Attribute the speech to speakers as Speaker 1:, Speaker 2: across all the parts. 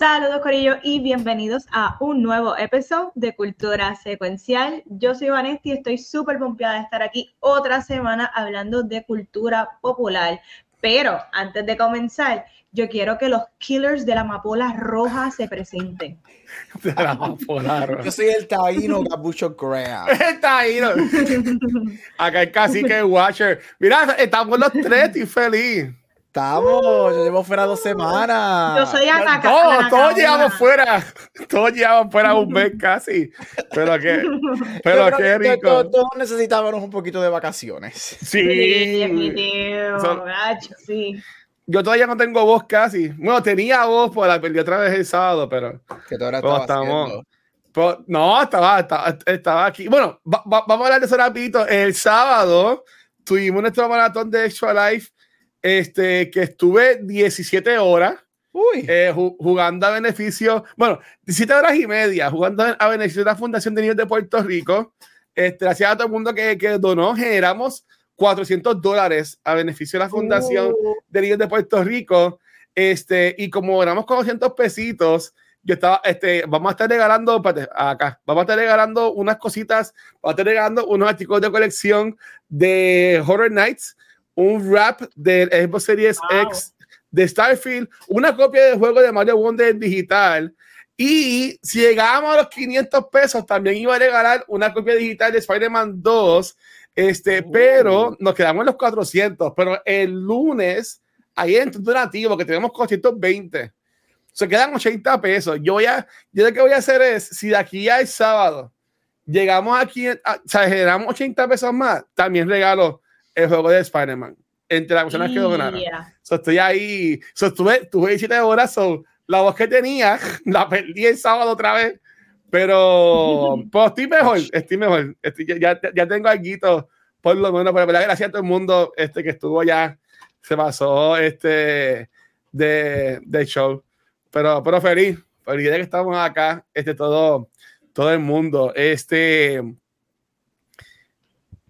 Speaker 1: Saludos Corillo y bienvenidos a un nuevo episodio de Cultura Secuencial. Yo soy Vanessa y estoy súper pompeada de estar aquí otra semana hablando de cultura popular. Pero antes de comenzar, yo quiero que los killers de la amapola roja se presenten.
Speaker 2: De la amapola roja.
Speaker 3: Yo soy el taíno Gabucho Graham.
Speaker 2: El taíno. Acá hay casi que Watcher. Mira, estamos los tres, estoy feliz.
Speaker 3: Estamos, yo llevo fuera dos semanas.
Speaker 1: Yo soy Ana
Speaker 2: Todos, todos llevamos fuera. Todos llevamos fuera un mes casi. Pero qué, pero qué rico.
Speaker 3: Todos necesitábamos un poquito de vacaciones.
Speaker 2: Sí.
Speaker 1: definitivo,
Speaker 2: Son-
Speaker 1: gacho, sí.
Speaker 2: Yo todavía no tengo voz casi. Bueno, tenía voz, pues la perdí otra vez el sábado, pero.
Speaker 3: Que
Speaker 2: Pero
Speaker 3: estabas
Speaker 2: estamos. no, estaba, estaba, estaba aquí. Bueno, va- va- vamos a hablar de eso rapidito. El sábado tuvimos nuestro maratón de Extra Life, este, que estuve 17 horas.
Speaker 3: Uy,
Speaker 2: eh, ju- jugando a beneficio, bueno, 17 horas y media, jugando a beneficio de la Fundación de Niños de Puerto Rico. Este, gracias a todo el mundo que, que donó, generamos 400 dólares a beneficio de la Fundación
Speaker 1: Uh,
Speaker 2: de Niños de Puerto Rico. Este, y como ganamos 400 pesitos, yo estaba, este, vamos a estar regalando, espérate, acá, vamos a estar regalando unas cositas, vamos a estar regalando unos artículos de colección de Horror Nights, un wrap del Xbox Series
Speaker 1: Wow.
Speaker 2: X de Starfield, una copia del juego de Mario Wonder digital. Y si llegábamos a los 500 pesos, también iba a regalar una copia digital de Spider-Man 2. Este,
Speaker 3: Uh.
Speaker 2: pero nos quedamos en los 400. Pero el lunes, ahí en tu donativo, que tenemos 420, se quedan 80 pesos. Yo voy a, yo lo que voy a hacer es, si de aquí al sábado llegamos aquí, a, o sea, generamos 80 pesos más, también regalo el juego de Spider-Man entre las personas que donaron.
Speaker 1: yeah.
Speaker 2: So, estoy ahí. So, estuve, estuve 17 horas. So, la voz que tenía la perdí el sábado otra vez. Pero, pues estoy mejor. Estoy mejor. Estoy- ya, ya, tengo algo por lo menos. Pero, ¿verdad? Gracias a todo el mundo este, que estuvo ya. Se pasó este de, de show. Pero, pero feliz. Feliz de que estamos acá. Este, todo, todo el mundo. Este.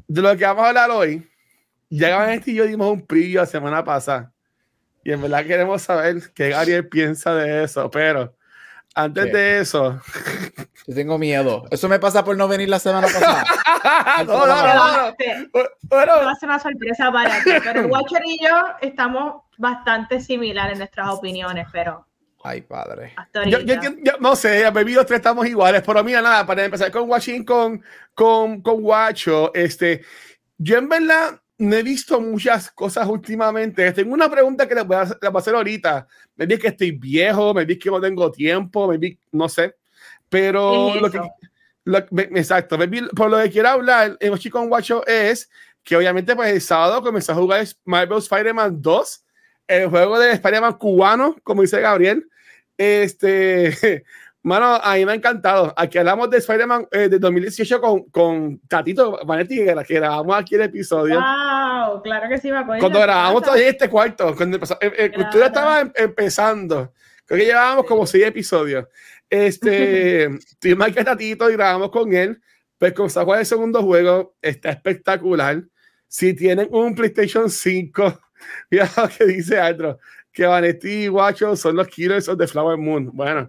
Speaker 2: De lo que vamos a hablar hoy. Ya este y yo dimos un preview la semana pasada. Y en verdad queremos saber qué Gabriel piensa de eso. Pero antes
Speaker 3: ¿Qué?
Speaker 2: de eso.
Speaker 3: yo tengo miedo. Eso me pasa por no venir la semana pasada.
Speaker 2: no, no, no, no.
Speaker 1: Te-
Speaker 2: Bueno,
Speaker 1: va a ser una sorpresa para ti, pero Watcher y yo estamos bastante similares en nuestras opiniones, pero
Speaker 3: Ay, padre.
Speaker 2: yo, yo yo no sé, baby, los tres estamos iguales, pero mira, nada, para empezar con Watching con, con, con Guacho, este, yo en verdad no he visto muchas cosas últimamente. Tengo una pregunta que les voy a, hacer- les voy a hacer ahorita. Me vi que estoy viejo, me vi que no tengo tiempo, me vi, no sé, pero
Speaker 1: ¿Qué es
Speaker 2: lo que, lo- exacto, por lo que quiero hablar en con Guacho es que obviamente pues el sábado comenzó a jugar Marvel Spider-Man 2, el juego de Spider-Man cubano, como dice Gabriel. Este, mano, a mí me ha encantado. Aquí hablamos de Spider-Man eh, de 2018 con, con Tatito Vanetti, que, gra- que grabamos aquí el episodio.
Speaker 1: Wow, claro que sí me acuerdo.
Speaker 2: Cuando grabamos todavía este cuarto, cuando empezó, eh, eh,
Speaker 1: Claro.
Speaker 2: Cultura estaba em- empezando. Creo que llevábamos como seis episodios. Este, tuvimos a Tatito y grabamos con él. Pues a jugar el segundo juego. Está espectacular. Si tienen un PlayStation 5, mira lo que dice Andro, que Vanetti y Guacho son los killers of the Flower Moon. Bueno,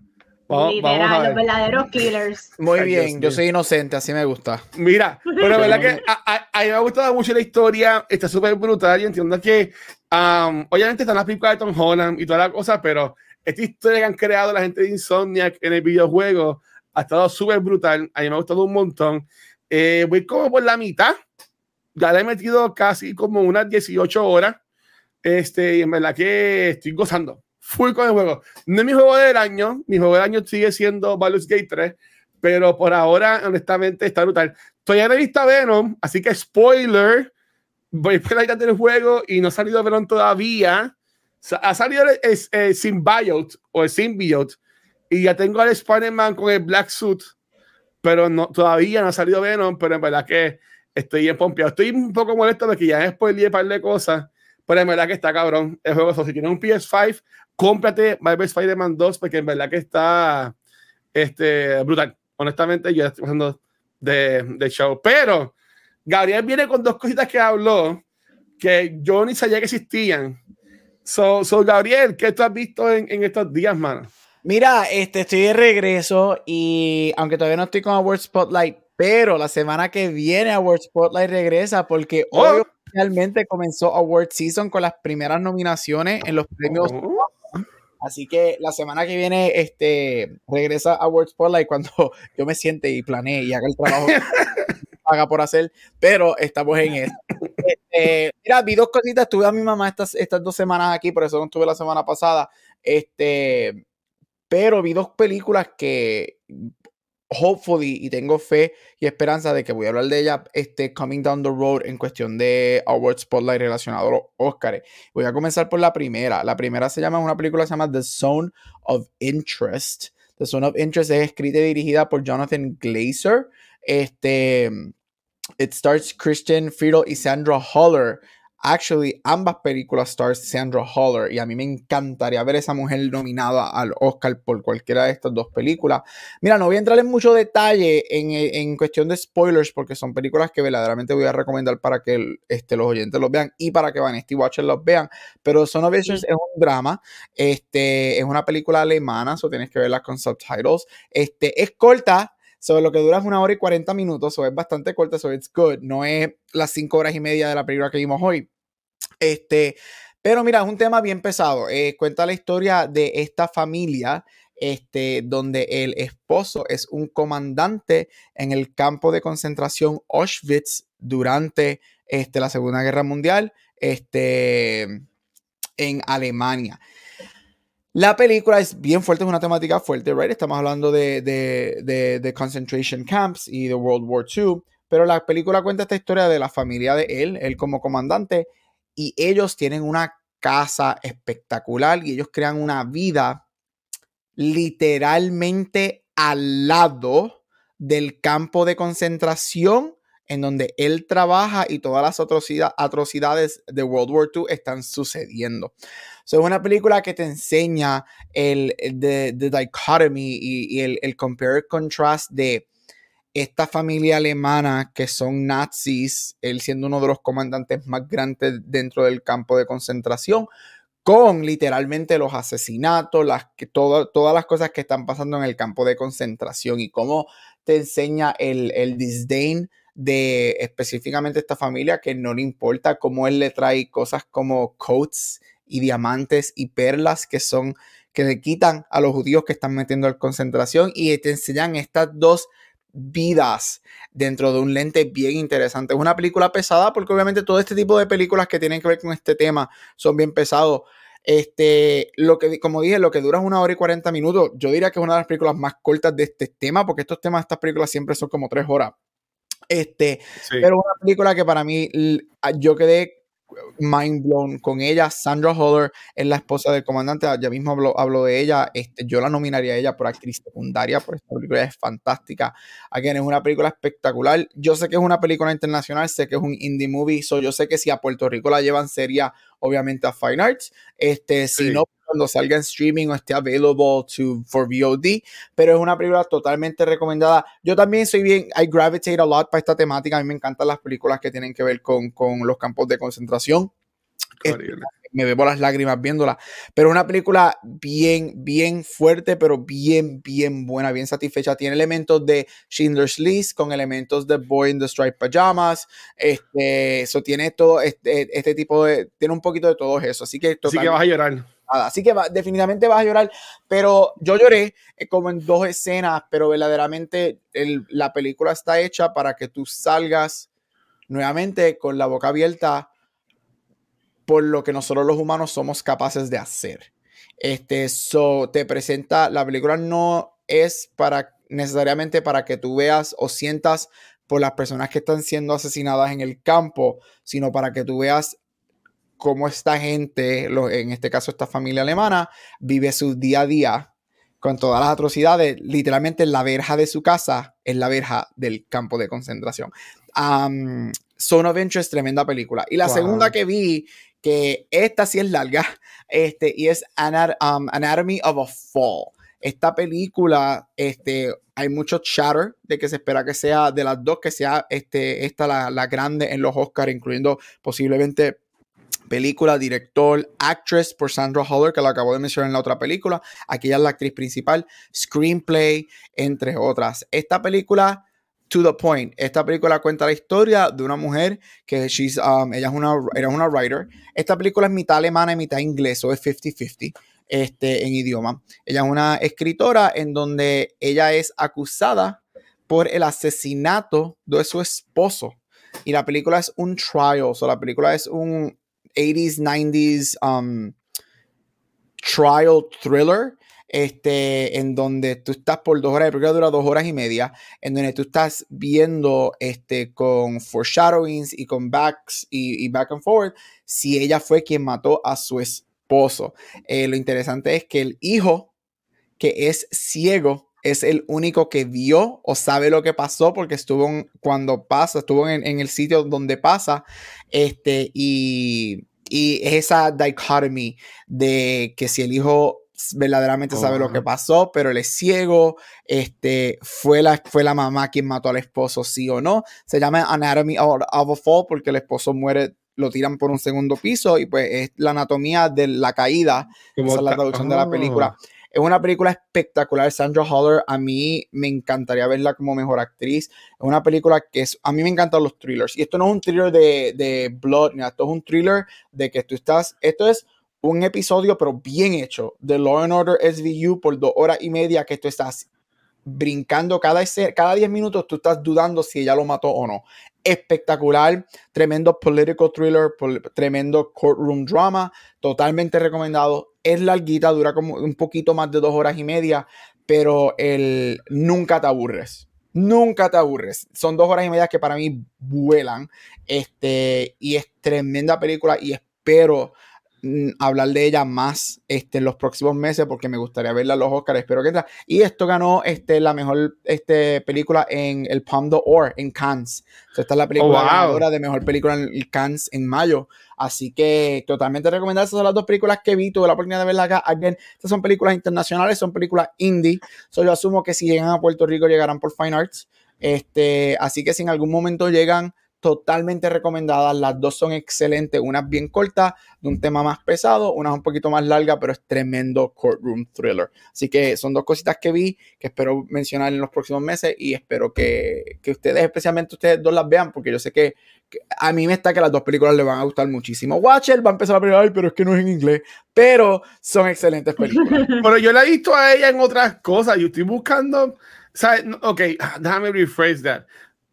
Speaker 2: vamos,
Speaker 1: Literal,
Speaker 2: vamos a
Speaker 1: los
Speaker 2: ver.
Speaker 1: verdaderos killers.
Speaker 3: Muy
Speaker 2: Ay, Dios
Speaker 3: bien,
Speaker 2: mío.
Speaker 3: yo soy inocente, así me gusta.
Speaker 2: Mira, pero la verdad que a, a- a mí me ha gustado mucho la historia, está súper brutal y entiendo que um, obviamente están las películas de Tom Holland y toda la cosa, pero esta historia que han creado la gente de Insomniac en el videojuego ha estado súper brutal, a mí me ha gustado un montón. Eh, voy como por la mitad, ya le he metido casi como unas 18 horas, este, y en verdad que estoy gozando, full con el juego. No es mi juego del año, mi juego del año sigue siendo Baldur's Gate 3, pero por ahora, honestamente, está brutal. Todavía no he visto Venom, así que spoiler, voy por la mitad del juego y no ha salido Venom todavía. Ha salido el, el- el Symbiote o el Symbiote y ya tengo al Spider-Man con el Black Suit, pero no, todavía no ha salido Venom, pero en verdad que estoy bien pompeado. Estoy un poco molesto porque ya spoileé un par de cosas, pero en verdad que está cabrón el juego. si tienes un PS5, cómprate Marvel Spider-Man 2 porque en verdad que está este, brutal. Honestamente, yo estoy pasando de, de show. Pero Gabriel viene con dos cositas que habló que yo ni sabía que existían. So, so Gabriel, ¿qué tú has visto en, en estos días, mano?
Speaker 3: Mira, este, estoy de regreso y aunque todavía no estoy con Award Spotlight, pero la semana que viene Award Spotlight regresa porque oh. hoy oficialmente comenzó Award Season con las primeras nominaciones en los premios. Oh. Así que la semana que viene este, regresa Award Spotlight cuando yo me siente y planee y haga el trabajo que haga por hacer, pero estamos en eso. Este, mira, vi dos cositas, tuve a mi mamá estas, estas dos semanas aquí, por eso no estuve la semana pasada. Este, pero vi dos películas que hopefully y tengo fe y esperanza de que voy a hablar de ella este coming down the road en cuestión de Award Spotlight relacionado a los Oscars. Voy a comenzar por la primera. La primera se llama una película se llama The Zone of Interest. The Zone of Interest es escrita y dirigida por Jonathan Glazer. Este it stars Christian Friedel y Sandra Holler Actually, ambas películas stars Sandra Holler y a mí me encantaría ver a esa mujer nominada al Oscar por cualquiera de estas dos películas. Mira, no voy a entrar en mucho detalle en, en cuestión de spoilers porque son películas que verdaderamente voy a recomendar para que este, los oyentes los vean y para que Vanity Watcher los vean. Pero Son of Visions es un drama, este, es una película alemana, so tienes que verla con subtitles. Este, es corta, sobre lo que dura es una hora y 40 minutos, o es bastante corta, so it's good. No es las cinco horas y media de la película que vimos hoy. Este, pero mira, es un tema bien pesado. Eh, cuenta la historia de esta familia, este, donde el esposo es un comandante en el campo de concentración Auschwitz durante este, la Segunda Guerra Mundial este, en Alemania. La película es bien fuerte, es una temática fuerte, right? Estamos hablando de, de, de, concentration camps y de World War II, pero la película cuenta esta historia de la familia de él, él como comandante, y ellos tienen una casa espectacular y ellos crean una vida literalmente al lado del campo de concentración en donde él trabaja y todas las atrocidades de World War II están sucediendo. Es una película que te enseña el, the, dichotomy y, el, el compare contrast de esta familia alemana que son nazis, él siendo uno de los comandantes más grandes dentro del campo de concentración, con literalmente los asesinatos, las, todas las cosas que están pasando en el campo de concentración y cómo te enseña el, el disdain de específicamente esta familia que no le importa cómo él le trae cosas como coats y diamantes y perlas que son que le quitan a los judíos que están metiendo en concentración y te enseñan estas dos vidas dentro de un lente bien interesante. Es una película pesada porque obviamente todo este tipo de películas que tienen que ver con este tema son bien pesados. Este, lo que, como dije, lo que dura es una hora y 40 minutos. Yo diría que es una de las películas más cortas de este tema, porque estos temas estas películas siempre son como tres horas. Este, pero una película que para mí yo quedé mind blown con ella. Sandra Holler es la esposa del comandante, ya mismo hablo, de ella. Este, yo la nominaría a ella por actriz secundaria, por esta película es fantástica. Again, es una película espectacular. Yo sé que es una película internacional, sé que es un indie movie, so yo sé que si a Puerto Rico la llevan sería obviamente a Fine Arts. Este, si no, cuando salga en streaming o esté available to, for VOD, pero es una película totalmente recomendada. Yo también soy bien, I gravitate a lot para esta temática, a mí me encantan las películas que tienen que ver con, con los campos de concentración. Este, me bebo las lágrimas viéndola. Pero una película bien, bien fuerte, pero bien, bien buena, bien satisfecha. Tiene elementos de Schindler's List con elementos de Boy in the Striped Pajamas. Este, eso tiene todo este, este tipo de. Tiene un poquito de todo eso. Así que,
Speaker 2: así que vas a llorar.
Speaker 3: Así que definitivamente vas a llorar. Pero yo lloré eh, como en dos escenas, pero verdaderamente la película está hecha para que tú salgas nuevamente con la boca abierta por lo que nosotros los humanos somos capaces de hacer. Este, so, te presenta, la película no es para necesariamente para que tú veas o sientas por las personas que están siendo asesinadas en el campo, sino para que tú veas cómo esta gente, en este caso esta familia alemana, vive su día a día con todas las atrocidades. Literalmente la verja de su casa es la verja del campo de concentración. Um, Son of Interest, tremenda película. Y la segunda que vi, que esta sí es larga, este, y es um, Anatomy of a Fall. Esta película, este, hay mucho chatter de que se espera que sea de las dos, que sea este, esta la, la grande en los Oscars, incluyendo posiblemente película, director, actress por Sandra Holler, que la acabo de mencionar en la otra película. Aquí ella es la actriz principal, screenplay, entre otras. Esta película, to the point, esta película cuenta la historia de una mujer que she's, um, ella es una, era una writer. Esta película es mitad alemana y mitad inglés, o es 50-50. Este, en idioma. Ella es una escritora en donde ella es acusada por el asesinato de su esposo. Y la película es un trial, o sea, la película es un, 80s, 90s um, trial thriller. Este, en donde tú estás por dos horas, porque dura dos horas y media, en donde tú estás viendo este, con foreshadowings y con backs y, back and forward si ella fue quien mató a su esposo. Eh, lo interesante es que el hijo, que es ciego, es el único que vio o sabe lo que pasó porque estuvo cuando pasa, estuvo en, en, el sitio donde pasa, este, y y es esa dichotomy de que si el hijo verdaderamente sabe lo que pasó, pero él es ciego, este, fue la, fue la mamá quien mató al esposo, sí o no. Se llama Anatomy of a Fall porque el esposo muere, lo tiran por un segundo piso y pues es la anatomía de la caída. Esa es la traducción de la película. Oh. Es una película espectacular. Sandra Holler, a mí me encantaría verla como mejor actriz. Es una película que es, a mí me encantan los thrillers. Y esto no es un thriller de, de blood, esto es un thriller de que tú estás, esto es un episodio pero bien hecho de Law and Order SVU por dos horas y media que tú estás brincando cada, cada 10 minutos, tú estás dudando si ella lo mató o no. Espectacular, tremendo political thriller, tremendo courtroom drama, totalmente recomendado. Es larguita, dura como un poquito más de dos horas y media, pero el, nunca te aburres. Nunca te aburres. Son dos horas y media que para mí vuelan. Este, y es tremenda película y espero hablar de ella más este, en los próximos meses porque me gustaría verla a los Oscars. Espero que Y esto ganó este, la mejor este, película en el Palme d'Or en Cannes. esta es la película oh, de mejor película en Cannes en mayo. Así que totalmente recomendada. Esas son las dos películas que vi. Tuve la oportunidad de verla acá. Again, estas son películas internacionales, son películas indie. So, yo asumo que si llegan a Puerto Rico llegarán por Fine Arts. Este, así que si en algún momento llegan totalmente recomendadas. Las dos son excelentes. Una es bien corta, de un tema más pesado, una es un poquito más larga, pero es tremendo courtroom thriller. Así que son dos cositas que vi que espero mencionar en los próximos meses y espero que, ustedes, especialmente ustedes dos, las vean, porque yo sé que, a mí me está que las dos películas le van a gustar muchísimo. Watcher va a empezar a primera, pero es que no es en inglés, pero son excelentes películas.
Speaker 2: pero yo la he visto a ella en otras cosas. Yo estoy buscando. ¿sabes? Ok, déjame rephrase that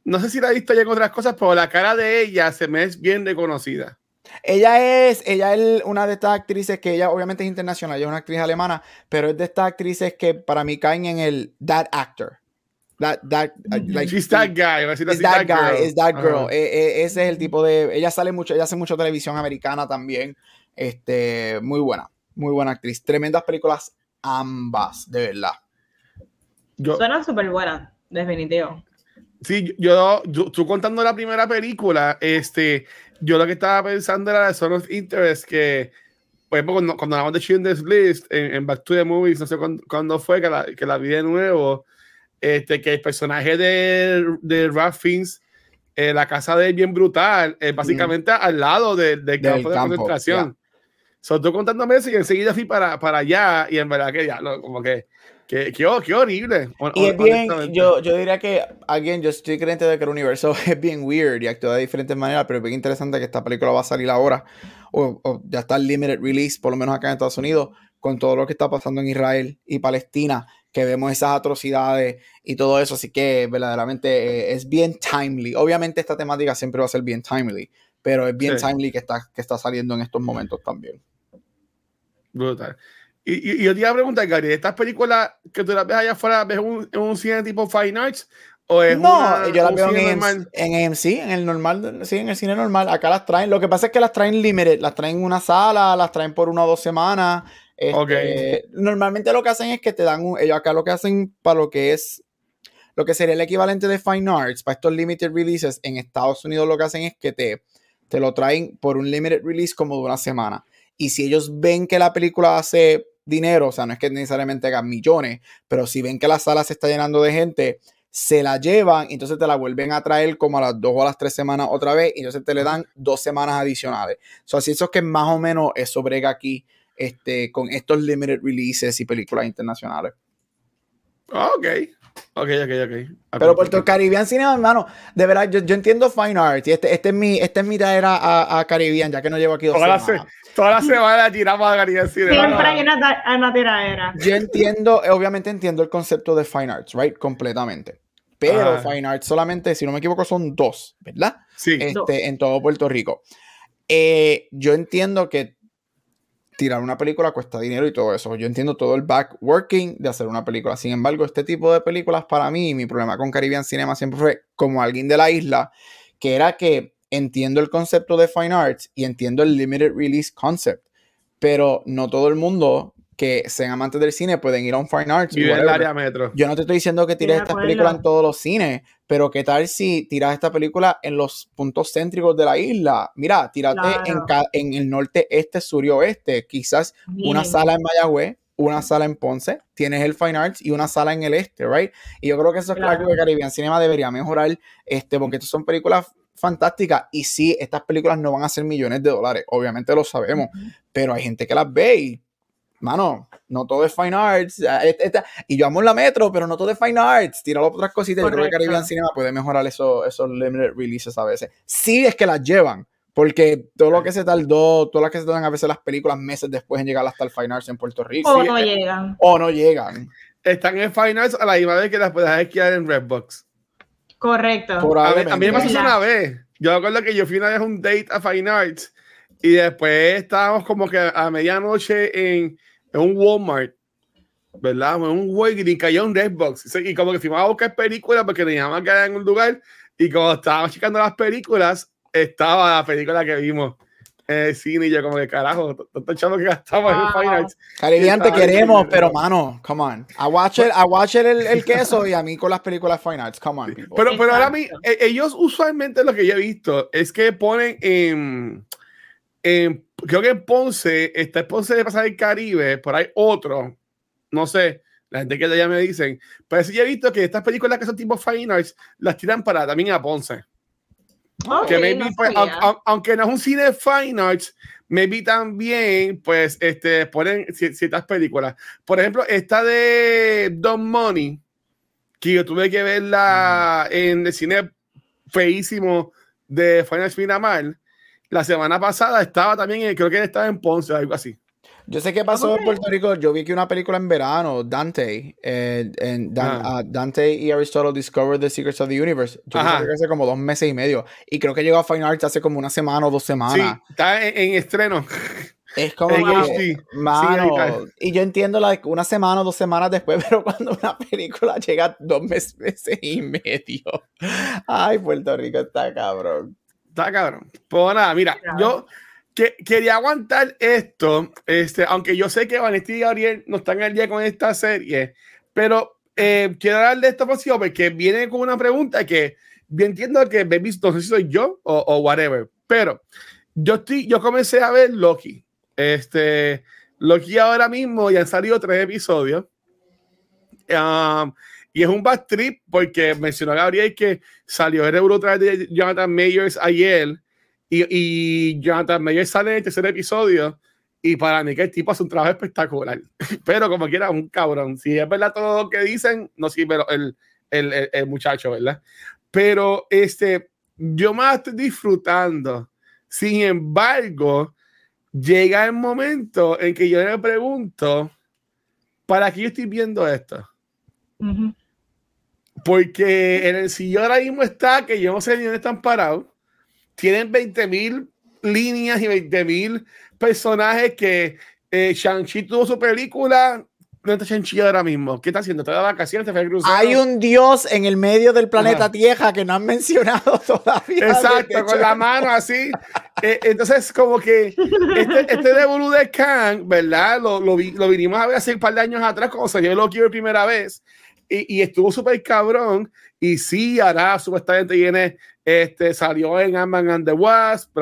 Speaker 2: no sé si la he visto ya en otras cosas, pero la cara de ella se me es bien reconocida.
Speaker 3: Ella es, ella es una de estas actrices que ella obviamente es internacional, ella es una actriz alemana, pero es de estas actrices que para mí caen en el that actor. That, that,
Speaker 2: like, She's that guy.
Speaker 3: Is that, guy, is that girl. E, e, ese es el tipo de. Ella sale mucho, ella hace mucho televisión americana también. Este, muy buena, muy buena actriz. Tremendas películas ambas, de verdad.
Speaker 1: Suena súper buena, definitivo.
Speaker 2: Sí, yo, tú contando la primera película, este, yo lo que estaba pensando era de Son of Interest, que, por ejemplo, cuando, cuando hablamos de Schindler's List en, Back to the Movies, no sé cuándo, fue que la, que la vi de nuevo, este, que el personaje de, de Ralph Fiennes, eh, la casa de él bien brutal, es básicamente al lado del campo de concentración. Yeah. tú contándome eso y enseguida fui para, para allá y en verdad que ya, como que Qué, qué, qué, horrible.
Speaker 3: Y es bien, yo, yo diría que, alguien, yo estoy creyente de que el universo es bien weird y actúa de diferentes maneras, pero es bien interesante que esta película va a salir ahora, o, ya está el limited release, por lo menos acá en Estados Unidos, con todo lo que está pasando en Israel y Palestina, que vemos esas atrocidades y todo eso, así que verdaderamente eh, es bien timely. Obviamente esta temática siempre va a ser bien timely, pero es bien timely que está, que está saliendo en estos momentos también.
Speaker 2: Brutal. Y, yo te iba a preguntar, Gary, ¿estas películas que tú las ves allá afuera, ves un, un cine tipo Fine Arts? ¿O es
Speaker 3: no, yo las veo en, en sí, en el normal, sí, en el cine normal. Acá las traen. Lo que pasa es que las traen limited, las traen en una sala, las traen por una o dos semanas. Este, normalmente lo que hacen es que te dan un, ellos acá lo que hacen para lo que es lo que sería el equivalente de Fine Arts, para estos limited releases en Estados Unidos lo que hacen es que te te lo traen por un limited release como de una semana. Y si ellos ven que la película hace dinero, o sea, no es que necesariamente hagan millones, pero si ven que la sala se está llenando de gente, se la llevan entonces te la vuelven a traer como a las dos o a las tres semanas otra vez y entonces te le dan dos semanas adicionales. So, así eso es que más o menos eso brega aquí este, con estos limited releases y películas internacionales.
Speaker 2: Ok. Ok, ok, ok.
Speaker 3: Pero Puerto Caribbean Cinema, hermano, de verdad, yo, yo entiendo Fine Art y este, este, es mi, este es mi era a, a Caribbean, ya que no llevo aquí dos
Speaker 2: toda
Speaker 3: semanas.
Speaker 2: La toda la semana tiramos a Caribbean Cinema.
Speaker 1: Siempre hay una, una tiradera.
Speaker 3: Yo entiendo, obviamente entiendo el concepto de Fine Arts, right? Completamente. Pero
Speaker 2: Ah.
Speaker 3: Fine Arts solamente, si no me equivoco, son dos, ¿verdad?
Speaker 2: Sí.
Speaker 3: Este,
Speaker 1: Dos.
Speaker 3: en todo Puerto Rico. Eh, yo entiendo que tirar una película cuesta dinero y todo eso. Yo entiendo todo el backworking de hacer una película. Sin embargo, este tipo de películas para mí, mi problema con Caribbean Cinema siempre fue como alguien de la isla, que era que entiendo el concepto de Fine Arts y entiendo el limited release concept, pero no todo el mundo que sean amantes del cine pueden ir a un Fine Arts. y
Speaker 2: Vive en el área metro.
Speaker 3: Yo no te estoy diciendo que tires
Speaker 1: de
Speaker 3: estas películas en todos los cines, pero ¿qué tal si tiras esta película en los puntos céntricos de la isla? Mira, tírate
Speaker 1: Claro.
Speaker 3: en, en el norte, este, sur y oeste. Quizás una sala en Mayagüez, una sala en Ponce, tienes el Fine Arts y una sala en el este, ¿right? Y yo creo que eso es
Speaker 1: Claro.
Speaker 3: que Caribbean Cinema debería mejorar, este, porque estas son películas fantásticas y sí, estas películas no van a ser millones de dólares, obviamente lo sabemos, pero hay gente que las ve y, mano, no todo es Fine Arts, ah, y yo amo la Metro, pero no todo es Fine Arts, tíralo otras cositas, yo creo que. Caribbean Cinema puede mejorar eso- esos limited releases a veces, sí es que las llevan, porque todo lo que se tardó, todas las que se tardan a veces las películas meses después en llegar hasta el Fine Arts en Puerto Rico,
Speaker 1: O
Speaker 2: Sí,
Speaker 1: no llegan.
Speaker 3: o no llegan.
Speaker 2: Están en Finals a la misma vez que las puedes esquiar en Redbox.
Speaker 1: Correcto.
Speaker 2: A a mí me pasó una vez. Yo me acuerdo que yo fui una vez a un date a Fine Arts y después estábamos como que a medianoche en, en un Walmart, ¿verdad? En un Walgreens y cayó un Redbox. Y como que fuimos a buscar películas porque teníamos que ir en un lugar y como estábamos checando las películas, estaba la película que vimos en el cine y yo como que carajo, tanto chavo que gastamos en
Speaker 1: Wow.
Speaker 2: Fine Arts.
Speaker 3: Caribbean te queremos,
Speaker 2: bien.
Speaker 3: pero mano, come on. A Watcher, a Watcher el, el queso y a mí con las películas Fine Arts, come on, people.
Speaker 2: Pero, pero ahora e- ellos usualmente lo que yo he visto es que ponen en, en- creo que en Ponce, está el Ponce de Pasar el Caribe, por ahí otro, no sé, la gente que allá me dicen, pero sí yo he visto que estas películas que son tipo Fine Arts las tiran para también a Ponce. Que maybe,
Speaker 1: no
Speaker 2: pues, aunque no es un cine de Fine Arts, maybe también, pues, este, ponen ci- ciertas películas. Por ejemplo, esta de Don Money, que yo tuve que verla en el cine feísimo de Fine Arts. La semana pasada estaba también, en- creo que estaba en Ponce, algo así.
Speaker 3: Yo sé qué pasó
Speaker 1: Ok.
Speaker 3: en Puerto Rico. Yo vi que una película en verano, Dante, eh, en Dan-
Speaker 2: Ah.
Speaker 3: ah, Dante y Aristotle Discovered the Secrets of the Universe. Yo
Speaker 2: Ajá.
Speaker 3: creo que hace como dos meses y medio. Y creo que llegó a Fine Arts hace como una semana o dos
Speaker 2: Sí,
Speaker 3: semanas.
Speaker 2: está en, en estreno.
Speaker 3: Es como
Speaker 2: En
Speaker 3: que,
Speaker 2: HD.
Speaker 3: mano,
Speaker 2: Sí,
Speaker 3: y yo entiendo la, una semana o dos semanas después, pero cuando una película llega dos mes- meses y medio. Ay, Puerto Rico está cabrón.
Speaker 2: Está cabrón. Pues nada, mira,
Speaker 1: Claro.
Speaker 2: yo que, quería aguantar esto, este, aunque yo sé que Vanessa y Gabriel no están al día con esta serie, pero eh, quiero hablar de esto posible porque viene con una pregunta que yo entiendo que Baby, no sé si soy yo o, o whatever, pero yo estoy, yo comencé a ver Loki. Este, Loki ahora mismo ya han salido tres episodios. Um, y es un bad trip porque mencionó Gabriel que salió el Euro través de Jonathan Mayers ayer y, Jonathan Mayers sale en el tercer episodio y para mí que el tipo hace un trabajo espectacular. Pero como quiera, un cabrón. Si es verdad todo lo que dicen, no sirve el, el, el, el muchacho, ¿verdad? Pero este, yo más estoy disfrutando. Sin embargo, llega el momento en que yo me pregunto, ¿para qué yo estoy viendo esto? Porque en el sillón ahora mismo está, que yo no sé ni dónde están parados. Tienen 20 mil líneas y 20 mil personajes que eh, Shang-Chi tuvo su película. ¿Dónde está Shang-Chi ahora mismo? ¿Qué está haciendo? ¿Está de vacaciones? ¿Está de crucero?
Speaker 3: Hay un dios en el medio del planeta
Speaker 2: Ajá.
Speaker 3: Tierra que no han mencionado todavía.
Speaker 2: Exacto, con la mano así. Eh, entonces, como que este, este de Bulu de Khan, ¿verdad? Lo, lo, vi- lo vinimos a ver hace un par de años atrás, cuando salió Loki por primera vez. Y, y estuvo súper cabrón. Y sí, ahora supuestamente viene este, salió en Ant-Man and the Wasp,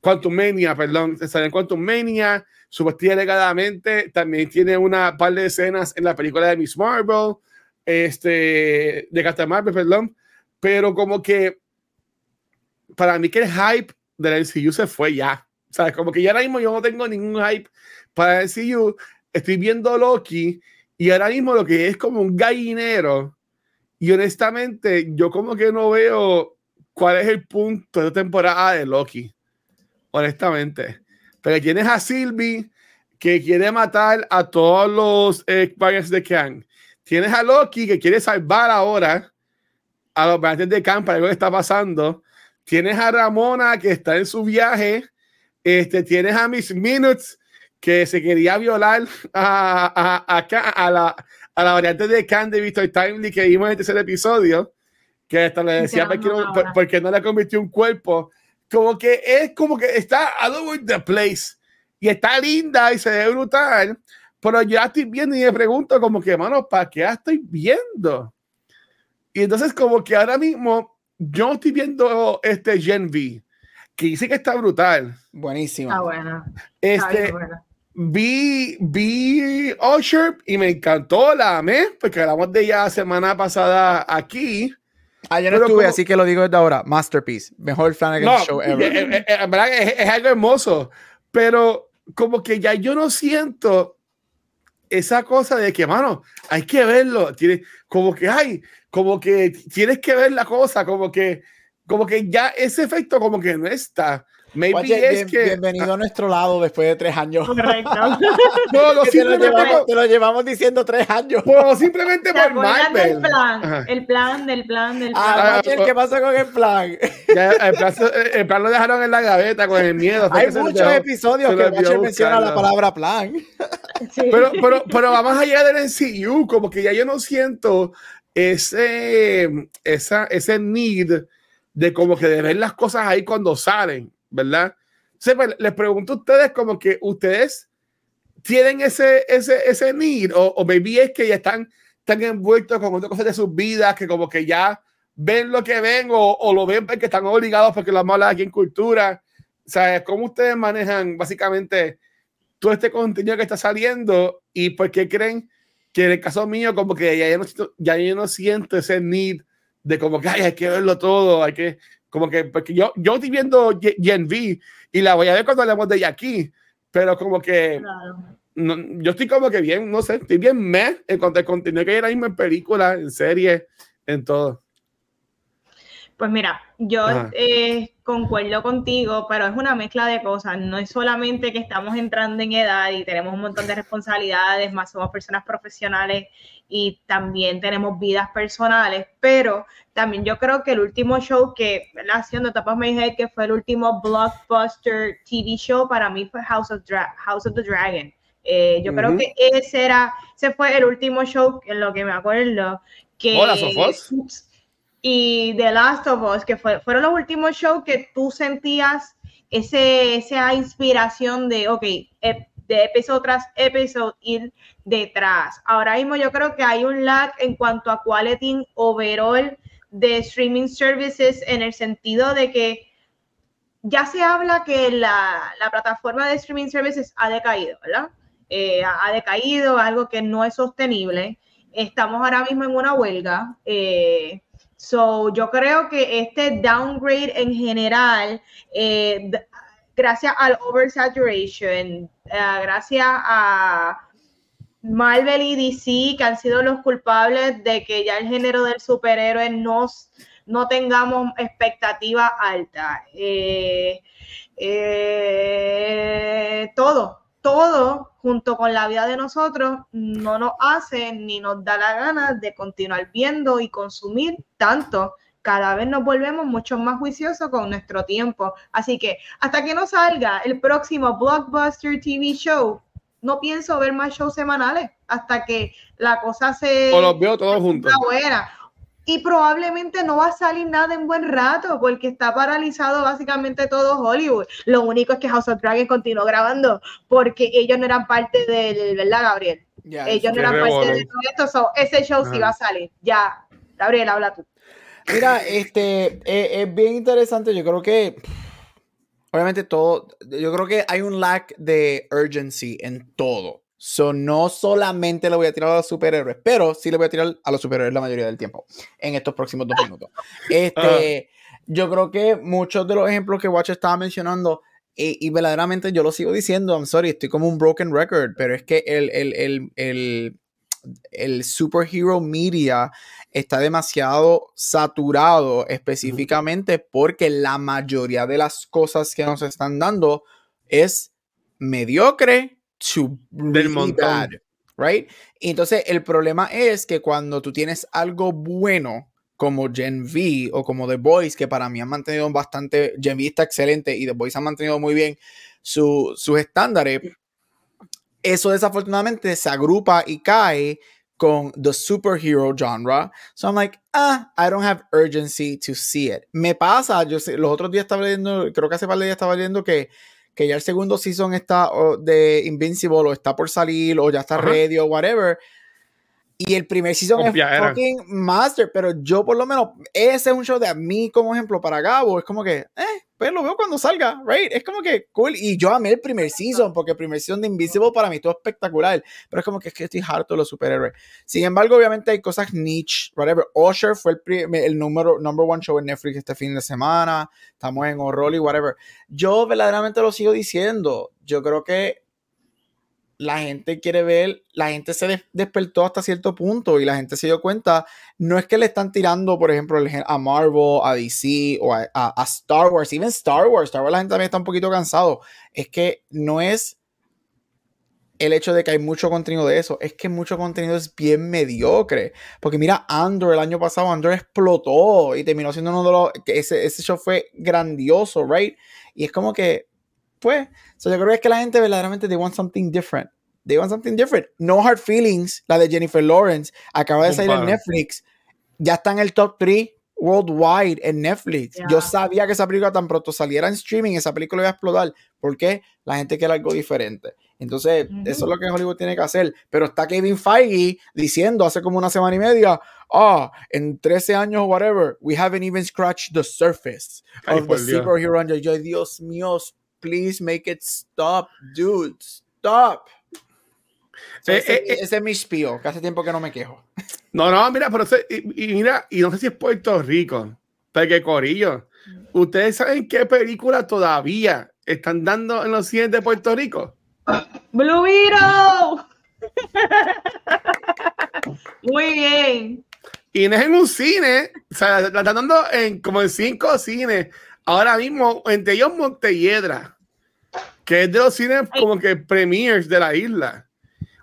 Speaker 2: Quantum Mania, perdón, salió en Quantum Mania, supuestamente también tiene una par de escenas en la película de Miss Marvel, este, de Captain Marvel, perdón, pero como que para mí que el hype del MCU se fue ya, ¿sabes? Como que ya ahora mismo yo no tengo ningún hype para el MCU, estoy viendo Loki y ahora mismo lo que es como un gallinero y honestamente yo como que no veo cuál es el punto de temporada de Loki, honestamente. Pero tienes a Sylvie que quiere matar a todos los eh, de Kang. Tienes a Loki que quiere salvar ahora a los variantes de Kang para algo que está pasando. Tienes a Ramona que está en su viaje. Este, tienes a Miss Minutes que se quería violar a, a, a, la, a la variante de Kang de Victor Timely que vimos en el tercer episodio. Que hasta le decía porque no, porque no le convirtió un cuerpo. Como que es como que está all over the place y está linda y se ve brutal, pero ya estoy viendo y me pregunto como que, mano, ¿para qué estoy viendo? Y entonces como que ahora mismo yo estoy viendo este Gen V, que dice que está brutal.
Speaker 3: Buenísimo.
Speaker 1: Ah, bueno.
Speaker 2: Este, vi, vi Usher y me encantó, la amé, porque hablamos de ella la semana pasada aquí.
Speaker 3: Ayer no estuve, así que lo digo desde ahora. Masterpiece. Mejor Flanagan show ever.
Speaker 2: Eh, eh, eh, es, algo hermoso. Pero como que ya yo no siento esa cosa de que, mano, hay que verlo. Tiene, como que hay, como que tienes que ver la cosa, como que, como que ya ese efecto como que no está.
Speaker 3: Maybe es que, bienvenido a nuestro lado después de tres años. Correcto.
Speaker 1: no,
Speaker 3: te, lo llevamos, te, lo llevamos, diciendo tres años.
Speaker 2: No, simplemente por Marvel.
Speaker 1: El plan, el plan del plan del
Speaker 3: ah, plan. Ah, ¿qué pasa con el plan?
Speaker 2: Ya, el, plan el, plan lo dejaron en la gaveta con el miedo.
Speaker 3: Hay muchos episodios que Watcher menciona la palabra plan.
Speaker 2: Pero, pero, pero vamos allá del MCU, como que ya yo no siento ese, esa, ese need de como que de ver las cosas ahí cuando salen. ¿Verdad? Pues, les pregunto a ustedes como que ustedes tienen ese, ese, ese need o, o maybe es que ya están tan envueltos con otras cosas de sus vidas que como que ya ven lo que ven o, o lo ven porque están obligados porque lo hemos aquí en cultura. O sea, ¿cómo ustedes manejan básicamente todo este contenido que está saliendo y por qué creen que en el caso mío como que ya, no, ya yo no siento ese need de como que hay que verlo todo, hay que como que, porque yo, yo estoy viendo Gen V y la voy a ver cuando hablemos de ella aquí, pero como que no, yo estoy como que bien, no sé, estoy bien me en cuanto al contenido que hay ahora mismo en películas, en series, en todo.
Speaker 1: Pues mira, yo eh, concuerdo contigo, pero es una mezcla de cosas. No es solamente que estamos entrando en edad y tenemos un montón de responsabilidades, más somos personas profesionales y también tenemos vidas personales, pero también yo creo que el último show que, haciendo tapas me dije que fue el último blockbuster TV show, para mí fue House of, House of the Dragon. Eh, yo creo que ese era, ese fue el último show en lo que me acuerdo que...
Speaker 2: Hola,
Speaker 1: y The Last of Us, que fue, fueron los últimos shows que tú sentías ese, esa inspiración de, ok, de episodio tras episodio ir detrás. Ahora mismo yo creo que hay un lag en cuanto a quality overall de streaming services en el sentido de que ya se habla que la, la plataforma de streaming services ha decaído, ¿verdad? Eh, ha decaído, algo que no es sostenible. Estamos ahora mismo en una huelga. Eh, So, yo creo que este downgrade en general, eh, gracias al oversaturation, uh, gracias a Marvel y DC, que han sido los culpables de que ya el género del superhéroe no, no tengamos expectativa alta. Eh, eh, todo, todo junto con la vida de nosotros no nos hace ni nos da la gana de continuar viendo y consumir tanto. Cada vez nos volvemos mucho más juiciosos con nuestro tiempo. Así que hasta que no salga el próximo Blockbuster TV show, no pienso ver más shows semanales hasta que la cosa se...
Speaker 2: O los veo todos juntos.
Speaker 1: Buena y probablemente no va a salir nada en buen rato porque está paralizado básicamente todo Hollywood. Lo único es que House of Dragon continuó grabando porque ellos no eran parte del, ¿verdad, Gabriel? ellos no eran parte de todo esto, ese show sí va a salir. Ya, Gabriel, habla tú.
Speaker 3: Mira, este eh, es bien interesante. Yo creo que obviamente todo, yo creo que hay un lack de urgency en todo. So, no solamente le voy a tirar a los superhéroes, pero sí le voy a tirar a los superhéroes la mayoría del tiempo en estos próximos dos minutos. Este, yo creo que muchos de los ejemplos que Watch estaba mencionando, y, verdaderamente yo lo sigo diciendo, I'm sorry, estoy como un broken record, pero es que el, el, el, el, el superhero media está demasiado saturado específicamente porque la mayoría de las cosas que nos están dando es mediocre to
Speaker 2: del montón.
Speaker 3: right? Y entonces el problema es que cuando tú tienes algo bueno como Gen V o como The Boys, que para mí han mantenido bastante, Gen V está excelente y The Boys han mantenido muy bien sus estándares, eso desafortunadamente se agrupa y cae con the superhero genre. So I'm like, ah, I don't have urgency to see it. Me pasa, yo sé, los otros días estaba leyendo, creo que hace par de días estaba leyendo que que ya el segundo season está de Invincible o está por salir o ya está ready o whatever. Y el primer season es fucking master, pero yo por lo menos, ese es un show de a mí como ejemplo para Gabo, es como que, eh, pues lo veo cuando salga, right? Es como que cool. Y yo amé el primer season, porque el primer season de Invisible para mí estuvo espectacular. Pero es como que es que estoy harto de los superhéroes. Sin embargo, obviamente hay cosas niche, whatever. Usher fue el, el número, number one show en Netflix este fin de semana. Estamos en horror y whatever. Yo verdaderamente lo sigo diciendo. Yo creo que la gente quiere ver, la gente se despertó hasta cierto punto y la gente se dio cuenta, no es que le están tirando, por ejemplo, a Marvel, a DC o a, Star Wars, even Star Wars, Star Wars la gente también está un poquito cansado, es que no es el hecho de que hay mucho contenido de eso, es que mucho contenido es bien mediocre, porque mira, Andor el año pasado, Andor explotó y terminó siendo uno de los, ese, ese show fue grandioso, right? Y es como que pues, yo creo que es que la gente verdaderamente they want something different. They want something different. No Hard Feelings, la de Jennifer Lawrence, acaba de salir en Netflix. Ya está en el top 3 worldwide en Netflix. Yo sabía que esa película tan pronto saliera en streaming, esa película iba a explotar. porque La gente quiere algo diferente. Entonces, eso es lo que Hollywood tiene que hacer. Pero está Kevin Feige diciendo hace como una semana y media, ah, en 13 años, whatever, we haven't even scratched the surface of the superhero. Yo, Dios mío, please make it stop, dude, stop. Eh, ese, eh, eh. ese, es mi spío, que hace tiempo que no me quejo.
Speaker 2: No, no, mira, pero y, mira, y no sé si es Puerto Rico, porque Corillo, ¿ustedes saben qué película todavía están dando en los cines de Puerto Rico?
Speaker 1: Blue Beetle. Muy bien.
Speaker 2: Y no es en un cine, o sea, la están dando en como en cinco cines ahora mismo, entre ellos Montelledra, que es de los cines como que premiers de la isla.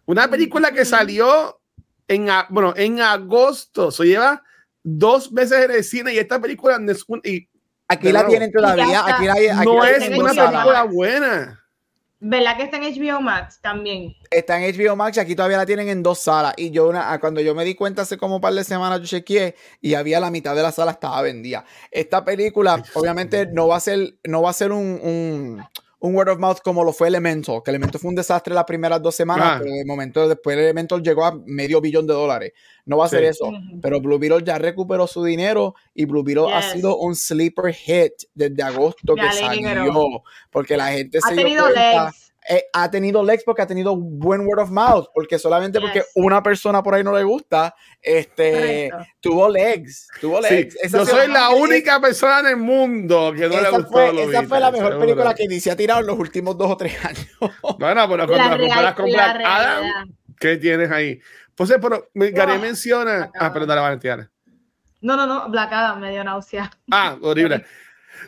Speaker 2: Una película que salió en, bueno, en agosto, se lleva dos veces en el cine y esta película y,
Speaker 3: aquí la tienen todavía, aquí
Speaker 2: no es una película buena.
Speaker 1: ¿Verdad que está en HBO Max también?
Speaker 3: Está en HBO Max y aquí todavía la tienen en dos salas. Y yo, una, ah, cuando yo me di cuenta hace como un par de semanas, yo chequeé y había la mitad de la sala estaba vendida. Esta película, obviamente, no va a ser, no va a ser un un word of mouth como lo fue Elemental, que Elemental fue un desastre las primeras dos semanas, ah. pero de momento después Elemental llegó a medio billón de dólares. No va a ser eso, pero Blue Beetle ya recuperó su dinero y Blue Beetle ha sido un sleeper hit desde agosto que salió, porque la gente
Speaker 1: ha se tenido
Speaker 3: eh, ha tenido legs porque ha tenido buen word of mouth, porque solamente porque una persona por ahí no le gusta, este, tuvo legs, tuvo legs.
Speaker 2: yo soy la única persona en el mundo que no le gustó.
Speaker 3: Fue, esa fue la mejor película que DC ha tirado en los últimos dos o tres años.
Speaker 2: Bueno, pero cuando la, comparas con Black Adam, ¿qué tienes ahí? Pues, pero Gary menciona. Ah, pero dale, Valentina.
Speaker 1: No, no, no, Black Adam me dio náusea.
Speaker 2: Ah, horrible.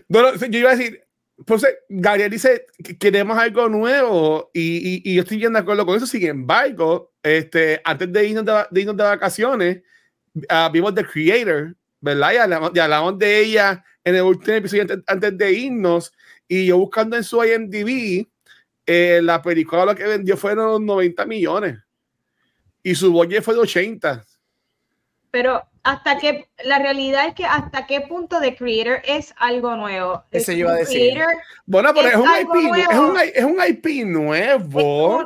Speaker 2: No, yo iba a decir, pues Gabriel dice que queremos algo nuevo y, y, yo estoy bien de acuerdo con eso. Sin embargo, este, antes de irnos de, irnos de vacaciones, uh, vimos The Creator, ¿verdad? Y hablamos, de ella en el último episodio antes, de irnos. Y yo buscando en su IMDb, eh, la película que vendió fueron 90 millones y su budget fue de 80.
Speaker 1: Pero hasta que la realidad es que hasta qué punto The Creator es algo nuevo.
Speaker 3: Eso iba a decir.
Speaker 2: Bueno, pero es, un IP, es, un, es, un, IP, nuevo.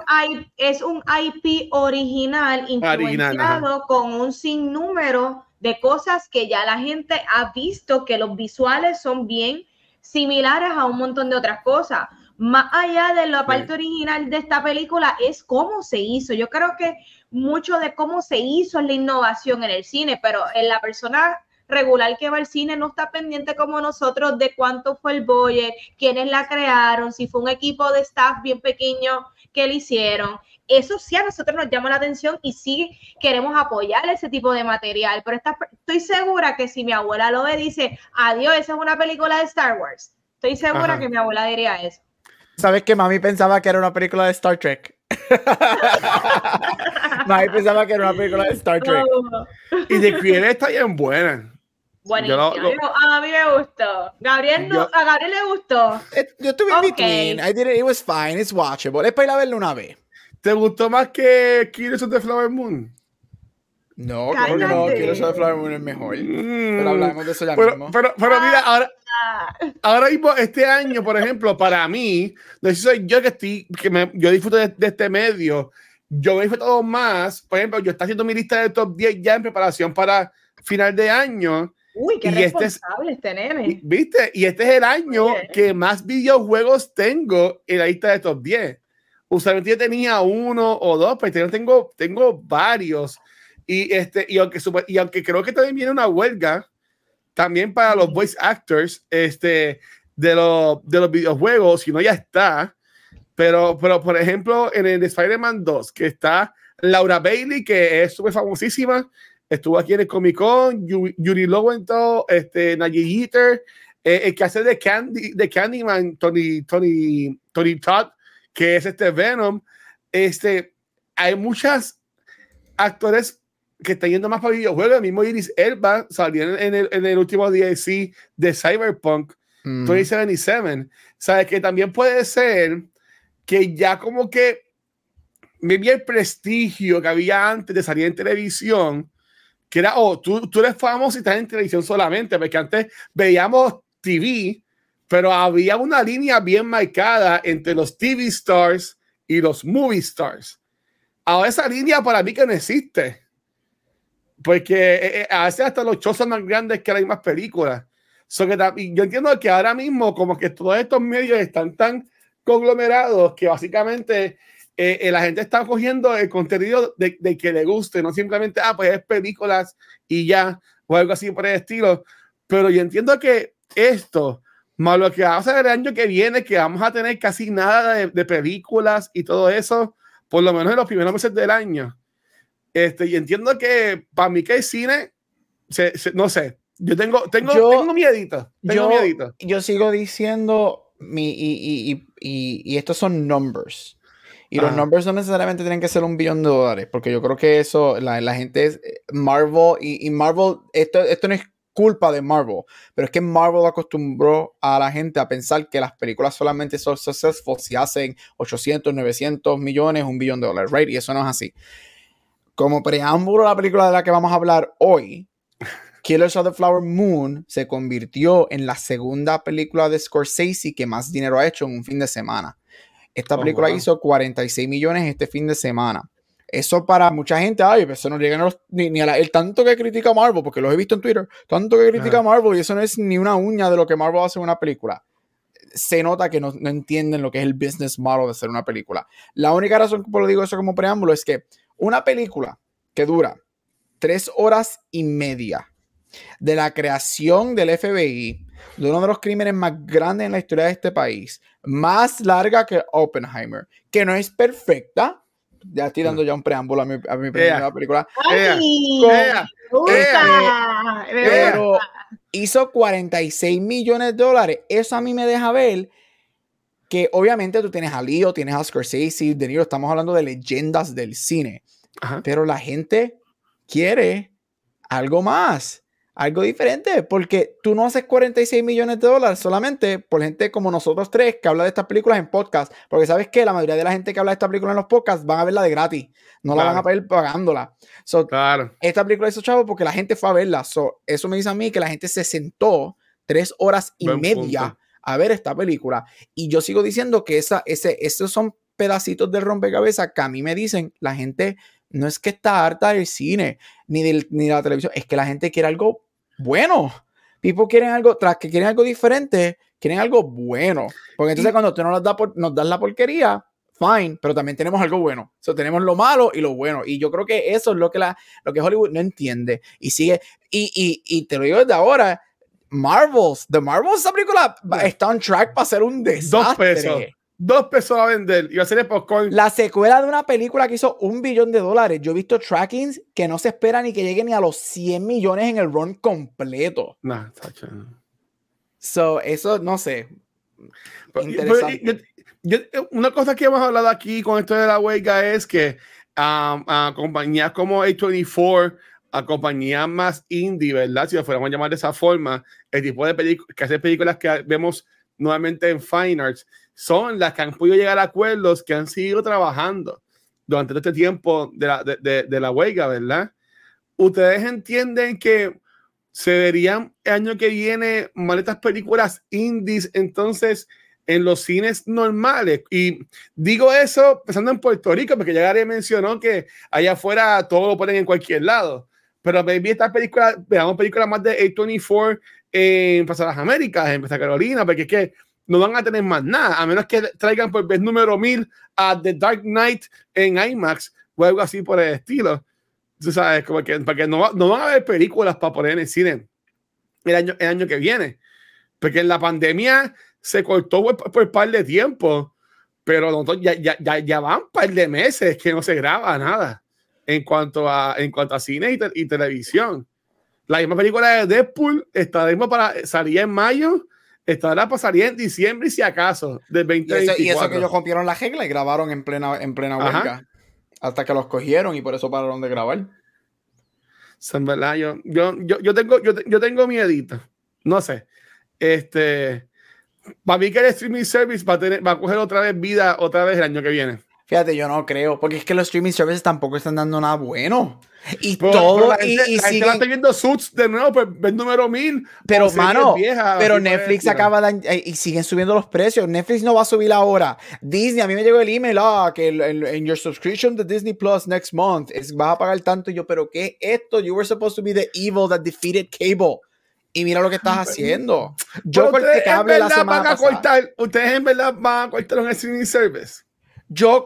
Speaker 1: Es un, IP original influenciado con un sinnúmero de cosas que ya la gente ha visto que los visuales son bien similares a un montón de otras cosas. Más allá de la parte original de esta película es cómo se hizo. Yo creo que mucho de cómo se hizo es la innovación en el cine, pero en la persona regular que va al cine no está pendiente como nosotros de cuánto fue el budget, quiénes la crearon, si fue un equipo de staff bien pequeño que lo hicieron. Eso sí a nosotros nos llama la atención y sí queremos apoyar ese tipo de material, pero estoy segura que si mi abuela lo ve, dice, adiós, esa es una película de Star Wars. Estoy segura que mi abuela diría eso.
Speaker 3: ¿Sabes que mami pensaba que era una película de Star Trek? mami pensaba que era una película de Star Trek.
Speaker 2: Y de quién está bien buena.
Speaker 1: Buenísimo. A mí me gustó. Gabriel no, a Gabriel le gustó.
Speaker 3: Eh, yo estuve en between. I did it, it was fine. It's watchable. Es para ir a verlo una vez.
Speaker 2: ¿Te gustó más que Killers of the Flower Moon?
Speaker 3: No, creo que no. Killers of the Flower Moon es mejor. Mm. Pero hablamos de eso ya
Speaker 2: pero,
Speaker 3: mismo.
Speaker 2: Pero, pero mira, ahora, ahora mismo, este año, por ejemplo, para mí, no soy yo que estoy, que me, yo disfruto de, de, este medio. Yo me he disfrutado más. Por ejemplo, yo estoy haciendo mi lista de top 10 ya en preparación para final de año
Speaker 1: Uy, qué y este responsable este, nene.
Speaker 2: ¿Viste? Y este es el año que más videojuegos tengo en la lista de top 10. Usualmente yo tenía uno o dos, pero este tengo, tengo varios. Y, este, y, aunque, y aunque creo que también viene una huelga, también para los voice actors este, de, los, de los videojuegos, si no ya está. Pero, pero, por ejemplo, en el Spider-Man 2, que está Laura Bailey, que es súper famosísima, estuvo aquí en el Comic Con, Yuri Lowenthal, este, Najee Eater, eh, el que hace de, Candy, de Candyman, Tony, Tony, Tony Todd, que es este Venom. Este, hay muchas actores que están yendo más para videojuegos. El mismo Iris Elba salió en el, en el último DLC de Cyberpunk 2077. Sabes que también puede ser que ya como que me vi el prestigio que había antes de salir en televisión que era, oh, tú, tú eres famoso y estás en televisión solamente, porque antes veíamos TV, pero había una línea bien marcada entre los TV stars y los movie stars. Ahora esa línea para mí que no existe. Porque eh, eh, a veces hasta los shows son más grandes que las mismas películas. Yo entiendo que ahora mismo como que todos estos medios están tan conglomerados que básicamente eh, eh, la gente está cogiendo el contenido de, que le guste, no simplemente, ah, pues es películas y ya, o algo así por el estilo. Pero yo entiendo que esto, más lo que vamos a ver el año que viene, que vamos a tener casi nada de, películas y todo eso, por lo menos en los primeros meses del año. Este, y entiendo que para mí que el cine, no sé, yo tengo, tengo, tengo miedito. Tengo yo, miedito.
Speaker 3: Yo sigo diciendo, mi, y, y, y, y estos son numbers. Y los numbers no necesariamente tienen que ser un billón de dólares, porque yo creo que eso, la, la gente es eh, Marvel, y, y, Marvel, esto, esto no es culpa de Marvel, pero es que Marvel acostumbró a la gente a pensar que las películas solamente son successful si hacen 800, 900 millones, un billón de dólares, right? Y eso no es así. Como preámbulo a la película de la que vamos a hablar hoy, Killers of the Flower Moon se convirtió en la segunda película de Scorsese que más dinero ha hecho en un fin de semana. Esta oh, película hizo 46 millones este fin de semana. Eso para mucha gente, ay, eso no llega ni, ni a el tanto que critica Marvel, porque los he visto en Twitter, tanto que critica Marvel y eso no es ni una uña de lo que Marvel hace en una película. Se nota que no, no entienden lo que es el business model de hacer una película. La única razón por lo digo eso como preámbulo es que una película que dura tres horas y media de la creación del FBI, de uno de los crímenes más grandes en la historia de este país, más larga que Oppenheimer, que no es perfecta. Ya estoy dando ya un preámbulo a mi, a mi primera película. pero hizo 46 millones de dólares. Eso a mí me deja ver que obviamente tú tienes a Leo, tienes a Scorsese, De Niro, estamos hablando de leyendas del cine. Pero la gente quiere algo más algo diferente, porque tú no haces 46 millones de dólares solamente por gente como nosotros tres que habla de estas películas en podcast, porque sabes que la mayoría de la gente que habla de esta película en los podcasts van a verla de gratis, no la van a pedir pagándola. claro. Esta película hizo chavo porque la gente fue a verla. eso me dice a mí que la gente se sentó tres horas y media a ver esta película. Y yo sigo diciendo que esa, ese, esos son pedacitos de rompecabezas que a mí me dicen la gente no es que está harta del cine ni, del, ni de la televisión, es que la gente quiere algo bueno. People quieren algo, tras que quieren algo diferente, quieren algo bueno. Porque entonces cuando tú nos das, por, nos das la porquería, fine, pero también tenemos algo bueno. O tenemos lo malo y lo bueno. Y yo creo que eso es lo que, la, lo que Hollywood no entiende. Y sigue, y, y, y te lo digo desde ahora, Marvels, The Marvels, esa película está on track para ser un desastre.
Speaker 2: Dos pesos. Dos pesos a vender y va a ser el popcorn.
Speaker 3: La secuela de una película que hizo un billón de dólares. Yo he visto trackings que no se espera ni que llegue ni a los 100 millones en el run completo.
Speaker 2: Nah,
Speaker 3: So, eso no sé.
Speaker 2: Interesante. una cosa que hemos hablado aquí con esto de la huelga es que um, a compañías como A24, a compañías más indie, ¿verdad? Si lo fuéramos a llamar de esa forma, el tipo de películas que hace películas que vemos nuevamente en Fine Arts son las que han podido llegar a acuerdos que han seguido trabajando durante este tiempo de la, de, de, la huelga, ¿verdad? ¿Ustedes entienden que se verían el año que viene maletas películas indies entonces en los cines normales? Y digo eso pensando en Puerto Rico, porque ya Gary mencionó que allá afuera todo lo ponen en cualquier lado. Pero maybe estas películas, veamos películas más de A24 en Plaza las Américas, en Plaza Carolina, porque es que no van a tener más nada, a menos que traigan por vez número 1000 a The Dark Knight en IMAX o algo así por el estilo. Tú sabes, como que, porque no, no van a haber películas para poner en el cine el año, el año que viene. Porque en la pandemia se cortó por, un par de tiempo, pero ya, ya, ya, ya van un par de meses que no se graba nada en cuanto a, en cuanto a cine y, televisión. La misma película de Deadpool está para salir en mayo estará pasaría en diciembre y si acaso del 2024.
Speaker 3: Y eso, que ellos rompieron la regla y grabaron en plena, en plena huelga. Hasta que los cogieron y por eso pararon de grabar.
Speaker 2: Verdad, yo, yo, yo, tengo, yo, yo tengo miedito. No sé. Este, para mí que el streaming service va a, tener, va a coger otra vez vida otra vez el año que viene.
Speaker 3: Fíjate, yo no creo, porque es que los streaming services tampoco están dando nada bueno. Y todo. la
Speaker 2: gente, y, y la viendo Suits de nuevo, pues ven número mil.
Speaker 3: Pero, mano, pero Netflix acaba de. Eh, y siguen subiendo los precios. Netflix no va a subir ahora. Disney, a mí me llegó el email, ah, que en your subscription to Disney Plus next month es, vas a pagar tanto. Y yo, ¿pero qué es esto? You were supposed to be the evil that defeated cable. Y mira lo que estás haciendo.
Speaker 2: Yo corté cable la semana pasada. ustedes en verdad van a cortar un streaming service.
Speaker 3: Yo,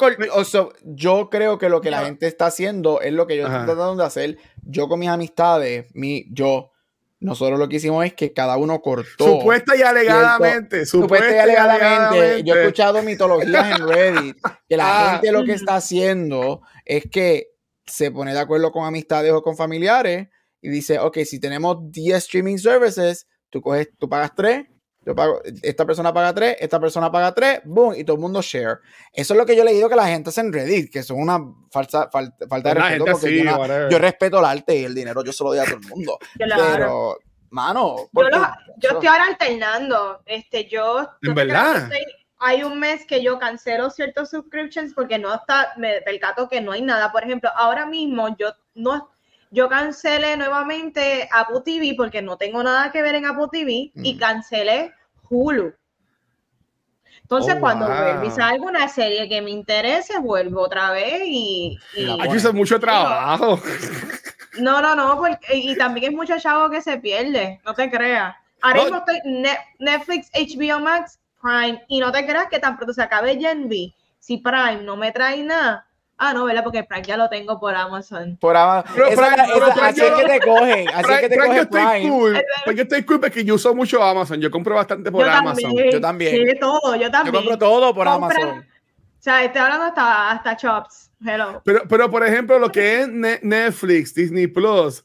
Speaker 3: yo creo que lo que la gente está haciendo es lo que yo estoy tratando de hacer. Yo con mis amistades, mi, yo, nosotros lo que hicimos es que cada uno cortó.
Speaker 2: Supuesta y alegadamente.
Speaker 3: Supuesta, y alegadamente. Yo he escuchado mitologías en Reddit que la ah. gente lo que está haciendo es que se pone de acuerdo con amistades o con familiares y dice, ok, si tenemos 10 streaming services, tú, coges, tú pagas 3 yo pago, esta persona paga 3, esta persona paga 3, boom, y todo el mundo share. Eso es lo que yo he leído que la gente hace en Reddit, que son una falsa, falta de respeto, porque yo, respeto el arte y el dinero, yo se lo doy a todo el mundo. Pero, mano.
Speaker 1: Yo, estoy ahora alternando. Este, yo.
Speaker 2: En verdad.
Speaker 1: hay un mes que yo cancelo ciertos subscriptions porque no está, me percato que no hay nada. Por ejemplo, ahora mismo yo no yo cancelé nuevamente Apple TV porque no tengo nada que ver en Apple TV y cancelé Hulu. Entonces, oh, cuando vuelvo y salgo una serie que me interese, vuelvo otra vez y.
Speaker 2: Aquí es mucho trabajo.
Speaker 1: No, no, no, porque, y también es mucho chavo que se pierde, no te creas. Ahora mismo estoy Netflix, HBO Max, Prime, y no te creas que tan pronto se acabe Gen. Si Prime no me trae nada, Ah, no, ¿verdad? Porque Prime ya lo tengo por Amazon.
Speaker 3: Por Amazon. así es que te cogen. Así es que te cogen Prime.
Speaker 2: Cool, yo estoy cool porque yo uso mucho Amazon. Yo compro bastante por Amazon.
Speaker 3: yo también.
Speaker 1: Sí, todo, yo también.
Speaker 3: Yo compro todo por Amazon.
Speaker 1: O sea, estoy hablando hasta, hasta Chops. Hello.
Speaker 2: Pero, pero, por ejemplo, lo que es Netflix, Disney Plus,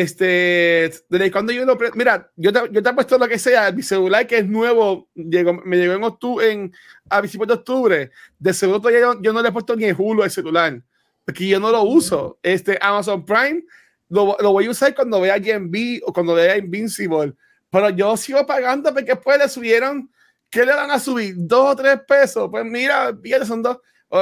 Speaker 2: este, desde cuando yo lo. Mira, yo te, yo te he puesto lo que sea, mi celular que es nuevo, llegó, me llegó en octubre, en, a principios de octubre. De seguro todavía yo, yo, no le he puesto ni el Hulu al celular, porque yo no lo uso. Este Amazon Prime lo, lo voy a usar cuando vea GMB o cuando vea Invincible, pero yo sigo pagando porque después le subieron. ¿Qué le van a subir? ¿Dos o tres pesos? Pues mira, fíjate, son dos.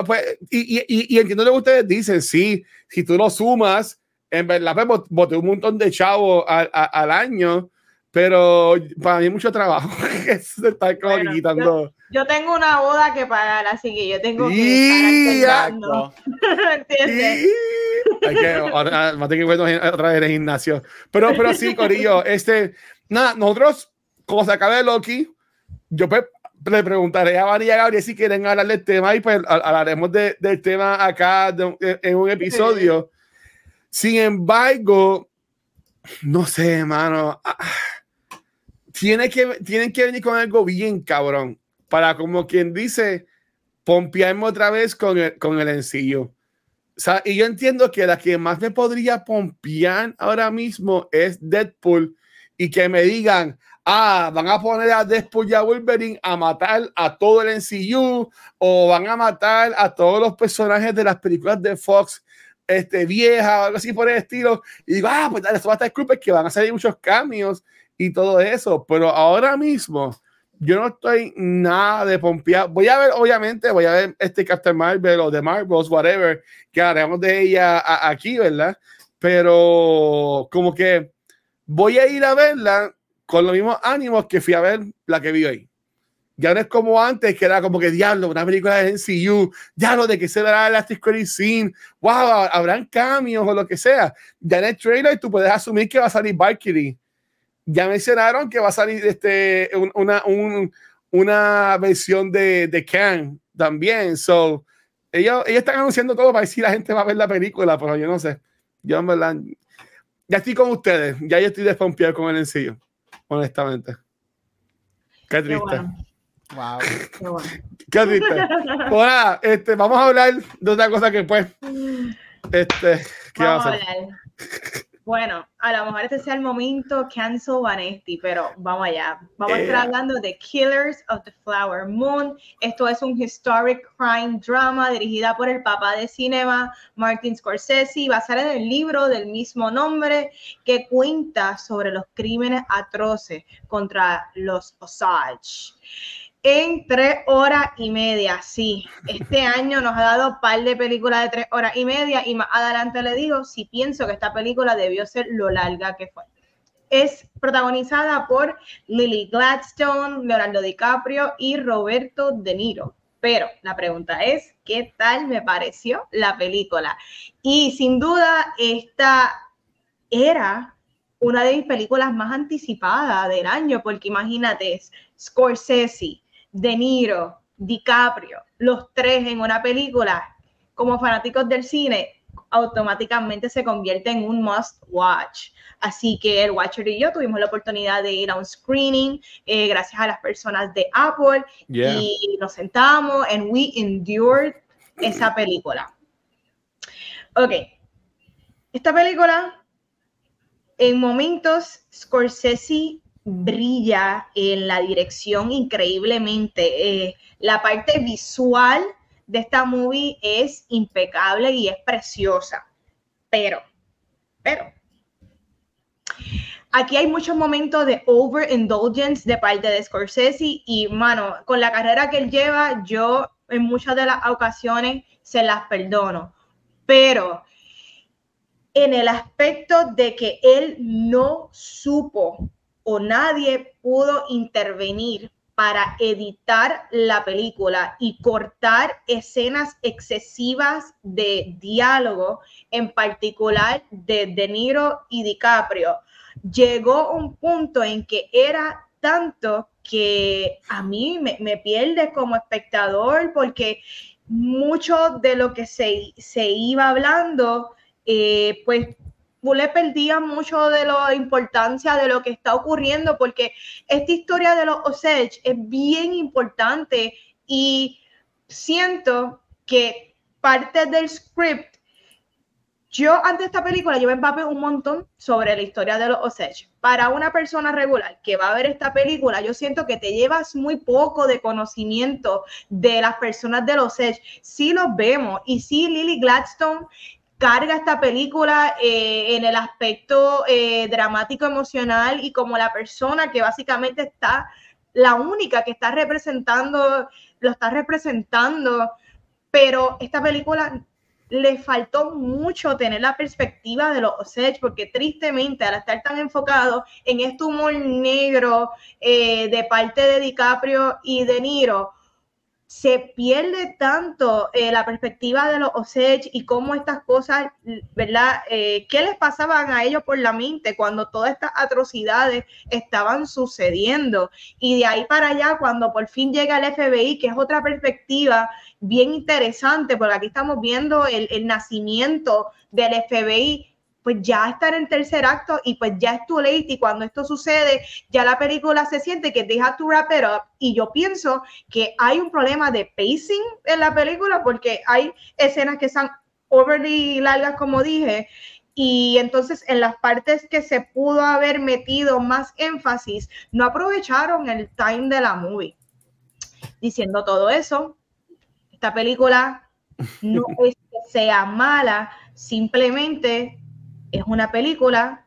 Speaker 2: Pues, y, y, y, y entiendo lo que ustedes dicen, sí, si tú lo sumas en verdad, pues boté un montón de chavos al, al año, pero para mí mucho trabajo. Está como quitando.
Speaker 1: Yo, tengo una boda que pagar, así que yo tengo que estar ¿Entiendes?
Speaker 2: Hay que, que otra vez en el gimnasio. Pero, pero sí, Corillo, este, nada, nosotros, como se acabe Loki, yo pues, le preguntaré a María Gabriel si quieren hablar del tema y pues hablaremos de, del tema acá en un episodio. Sin embargo, no sé, hermano. Ah, tiene que, tienen que venir con algo bien cabrón para, como quien dice, pompearme otra vez con el, con el encillo. O sea, y yo entiendo que la que más me podría pompear ahora mismo es Deadpool y que me digan, ah, van a poner a Deadpool y a Wolverine a matar a todo el NCU o van a matar a todos los personajes de las películas de Fox este, vieja o algo así por el estilo. Y digo, ah, pues dale, esto va a estar que van a salir muchos cambios y todo eso. Pero ahora mismo, yo no estoy nada de pompear. Voy a ver, obviamente, voy a ver este Captain Marvel o de Marvels, whatever, que haremos de ella aquí, ¿verdad? Pero como que voy a ir a verla con los mismos ánimos que fui a ver la que vi hoy. Ya no es como antes, que era como que diablo, una película de NCU, lo de que se el Elastic Scene, wow, habrán cambios o lo que sea. Ya en el trailer tú puedes asumir que va a salir Valkyrie. Ya mencionaron que va a salir este, una, una versión de, de Kang también. So, ellos, ellos están anunciando todo para decir si la gente va a ver la película, pero yo no sé. Yo en verdad, ya estoy con ustedes, ya yo estoy desconfiado con el NCU, honestamente. Qué triste.
Speaker 3: Wow.
Speaker 2: Qué triste. Bueno, este, vamos a hablar de otra cosa que pues. Este, ¿qué vamos, a hablar?
Speaker 1: Bueno, a lo mejor este sea el momento cancel Vanesti, pero vamos allá. Vamos a estar eh. hablando de Killers of the Flower Moon. Esto es un historic crime drama dirigida por el papá de cinema, Martin Scorsese, basada en el libro del mismo nombre que cuenta sobre los crímenes atroces contra los Osage en tres horas y media. Sí, este año nos ha dado un par de películas de tres horas y media y más adelante le digo si pienso que esta película debió ser lo larga que fue. Es protagonizada por Lily Gladstone, Leonardo DiCaprio y Roberto De Niro. Pero la pregunta es, ¿qué tal me pareció la película? Y sin duda, esta era una de mis películas más anticipadas del año, porque imagínate, Scorsese, de Niro, DiCaprio, los tres en una película, como fanáticos del cine, automáticamente se convierte en un must watch. Así que el Watcher y yo tuvimos la oportunidad de ir a un screening eh, gracias a las personas de Apple y nos sentamos and we endured esa película. Ok, esta película en momentos Scorsese brilla en la dirección increíblemente. Eh, la parte visual de esta movie es impecable y es preciosa. Pero, pero, aquí hay muchos momentos de overindulgence de parte de Scorsese y, mano, con la carrera que él lleva, yo en muchas de las ocasiones se las perdono. Pero en el aspecto de que él no supo o nadie pudo intervenir para editar la película y cortar escenas excesivas de diálogo, en particular de De Niro y DiCaprio. Llegó un punto en que era tanto que a mí me, pierde como espectador porque mucho de lo que se, se iba hablando, eh, pues le perdía mucho de la importancia de lo que está ocurriendo porque esta historia de los Osage es bien importante y siento que parte del script, yo antes de esta película yo me empapé un montón sobre la historia de los Osage. Para una persona regular que va a ver esta película, yo siento que te llevas muy poco de conocimiento de las personas de los Osage. Sí los vemos y sí Lily Gladstone carga esta película eh, en el aspecto eh, dramático emocional y como la persona que básicamente está la única que está representando, lo está representando, pero esta película le faltó mucho tener la perspectiva de los Osage, porque tristemente al estar tan enfocado en este humor negro eh, de parte de DiCaprio y De Niro, se pierde tanto eh, la perspectiva de los Osage y cómo estas cosas, ¿verdad? Eh, ¿Qué les pasaban a ellos por la mente cuando todas estas atrocidades estaban sucediendo? Y de ahí para allá, cuando por fin llega el FBI, que es otra perspectiva bien interesante, porque aquí estamos viendo el nacimiento del FBI pues ya está en el tercer acto y pues ya es too late y cuando esto sucede ya la película se siente que deja to wrap it up. Y yo pienso que hay un problema de pacing en la película porque hay escenas que son overly largas como dije y entonces en las partes que se pudo haber metido más énfasis no aprovecharon el time de la movie. Diciendo todo eso esta película no es que sea mala simplemente es una película